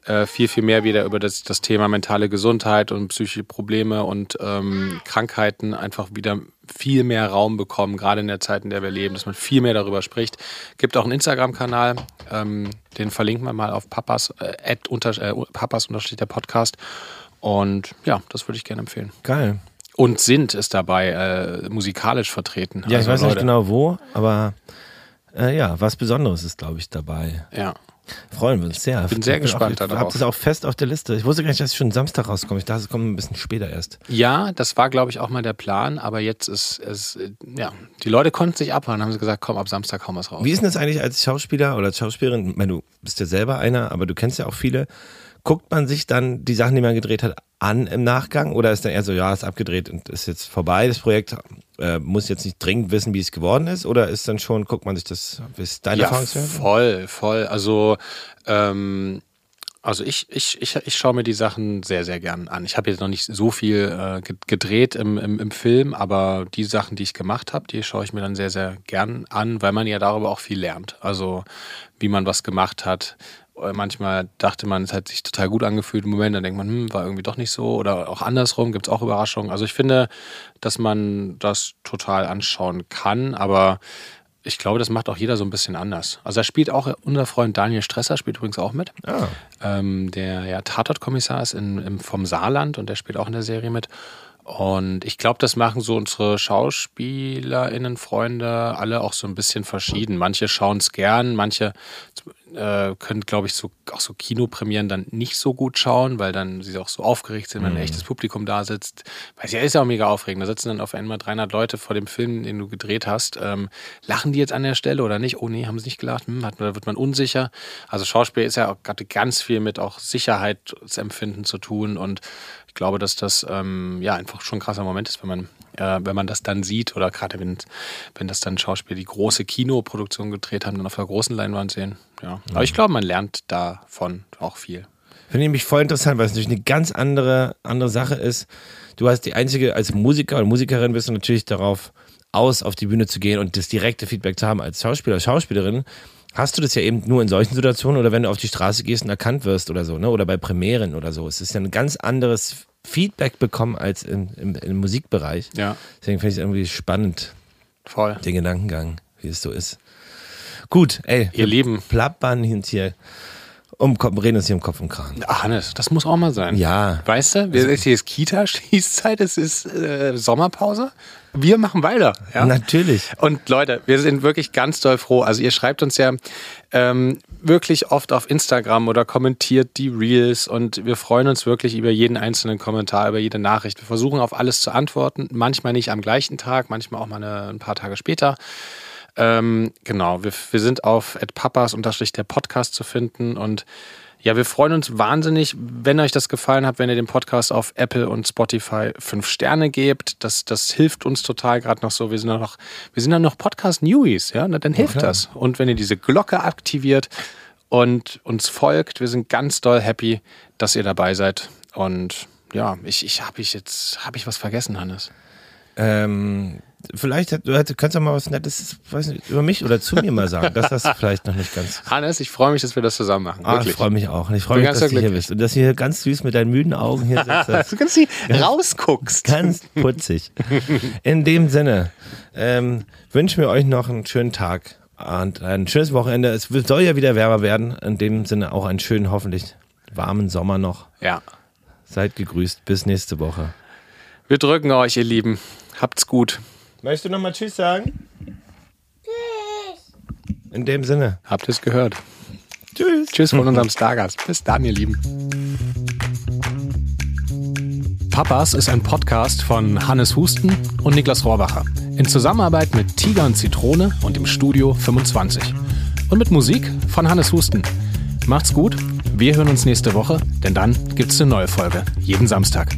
äh, viel, viel mehr wieder über das, das Thema mentale Gesundheit und psychische Probleme und ähm, Krankheiten einfach wieder viel mehr Raum bekommen, gerade in der Zeit, in der wir leben, dass man viel mehr darüber spricht. Gibt auch einen Instagram-Kanal, ähm, den verlinken wir mal auf Papas, äh, unter, äh, Papas untersteht der Podcast. Und ja, das würde ich gerne empfehlen. Geil. Und Sind ist dabei äh, musikalisch vertreten. Ja, also ich weiß Leute. nicht genau wo, aber äh, ja, was Besonderes ist, glaube ich, dabei. Ja. Freuen wir uns sehr. Ich bin sehr gespannt darauf. Ich habe das auch fest auf der Liste. Ich wusste gar nicht, dass es schon Samstag rauskommt. Ich dachte, es kommt ein bisschen später erst. Ja, das war, glaube ich, auch mal der Plan. Aber jetzt ist es, ja, die Leute konnten sich abhauen, haben sie gesagt, komm, ab Samstag hauen wir es raus. Wie ist denn das eigentlich als Schauspieler oder als Schauspielerin? Ich meine, du bist ja selber einer, aber du kennst ja auch viele guckt man sich dann die Sachen, die man gedreht hat, an im Nachgang oder ist dann eher so, ja, ist abgedreht und ist jetzt vorbei, das Projekt äh, muss jetzt nicht dringend wissen, wie es geworden ist oder ist dann schon, guckt man sich das, ist deine ja, Erfahrungswert? voll, voll, also ähm, Also ich, ich, ich, ich schaue mir die Sachen sehr, sehr gern an. Ich habe jetzt noch nicht so viel äh, gedreht im, im, im Film, aber die Sachen, die ich gemacht habe, die schaue ich mir dann sehr, sehr gern an, weil man ja darüber auch viel lernt. Also wie man was gemacht hat. Äh, manchmal dachte man, es hat sich total gut angefühlt im Moment, dann denkt man, hm, war irgendwie doch nicht so. Oder auch andersrum gibt es auch Überraschungen. Also ich finde, dass man das total anschauen kann, aber ich glaube, das macht auch jeder so ein bisschen anders. Also da spielt auch unser Freund Daniel Stresser, spielt übrigens auch mit. Ah. Ähm, der ja Tatortkommissar ist in, im, vom Saarland und der spielt auch in der Serie mit. Und ich glaube, das machen so unsere SchauspielerInnen, Freunde, alle auch so ein bisschen verschieden. Manche schauen es gern, manche äh, können, glaube ich, so, auch so Kinopremieren dann nicht so gut schauen, weil dann sie auch so aufgeregt sind, wenn ein mhm. echtes Publikum da sitzt. Weil ja, ist ja auch mega aufregend. Da sitzen dann auf einmal 300 Leute vor dem Film, den du gedreht hast. Ähm, lachen die jetzt an der Stelle oder nicht? Oh nee, haben sie nicht gelacht? Hm, hat, da wird man unsicher. Also Schauspiel ist ja auch gerade ganz viel mit auch Sicherheitsempfinden zu tun und glaube, dass das ähm, ja einfach schon ein krasser Moment ist, wenn man äh, wenn man das dann sieht oder gerade wenn, wenn das dann Schauspieler die große Kinoproduktion gedreht haben, dann auf der großen Leinwand sehen. Ja. Aber ich glaube, man lernt davon auch viel. Finde ich mich voll interessant, weil es natürlich eine ganz andere, andere Sache ist. Du hast die einzige, als Musiker oder Musikerin bist du natürlich darauf aus, auf die Bühne zu gehen und das direkte Feedback zu haben. Als Schauspieler, oder Schauspielerin hast du das ja eben nur in solchen Situationen oder wenn du auf die Straße gehst und erkannt wirst oder so, ne? Oder bei Premieren oder so. Es ist ja ein ganz anderes Feedback bekommen als im, im, im Musikbereich. Ja. Deswegen finde ich es irgendwie spannend. Voll. Den Gedankengang, wie es so ist. Gut, ey. Ihr Lieben. Plappern hier um, reden uns hier im Kopf und Kragen. Ach, Hannes, das muss auch mal sein. Ja. Weißt du, wir, hier ist Kita-Schießzeit, es ist äh, Sommerpause. Wir machen weiter. Ja? Natürlich. Und Leute, wir sind wirklich ganz doll froh. Also ihr schreibt uns ja ähm, wirklich oft auf Instagram oder kommentiert die Reels und wir freuen uns wirklich über jeden einzelnen Kommentar, über jede Nachricht. Wir versuchen auf alles zu antworten, manchmal nicht am gleichen Tag, manchmal auch mal eine, ein paar Tage später. Ähm, genau, wir, wir sind auf papas der Podcast zu finden und ja, wir freuen uns wahnsinnig, wenn euch das gefallen hat, wenn ihr dem Podcast auf Apple und Spotify fünf Sterne gebt. Das, das hilft uns total gerade noch so. Wir sind noch, wir sind dann noch Podcast-Newies, ja, dann hilft ja, das. Und wenn ihr diese Glocke aktiviert und uns folgt, wir sind ganz doll happy, dass ihr dabei seid. Und ja, ich, ich habe ich jetzt, habe ich was vergessen, Hannes? Ähm, vielleicht du kannst du mal was Nettes nicht, über mich oder zu mir mal sagen. Das hast [laughs] du vielleicht noch nicht ganz. Hannes, ich freue mich, dass wir das zusammen machen. Ah, ich freue mich auch. Ich freue mich, dass du hier bist. Und dass du hier ganz süß mit deinen müden Augen hier sitzt. [laughs] du ganz, [laughs] ganz rausguckst. Ganz putzig. In dem Sinne ähm, wünschen wir euch noch einen schönen Tag und ein schönes Wochenende. Es soll ja wieder wärmer werden. In dem Sinne auch einen schönen, hoffentlich warmen Sommer noch. Ja. Seid gegrüßt. Bis nächste Woche. Wir drücken euch, ihr Lieben. Habt's gut. Möchtest du nochmal Tschüss sagen? Tschüss. In dem Sinne. Habt ihr es gehört? Tschüss. Tschüss von unserem Stargast. Bis dann, ihr Lieben. Papas ist ein Podcast von Hannes Husten und Niklas Rohrbacher. In Zusammenarbeit mit Tiger und Zitrone und dem Studio 25. Und mit Musik von Hannes Husten. Macht's gut. Wir hören uns nächste Woche, denn dann gibt's eine neue Folge. Jeden Samstag.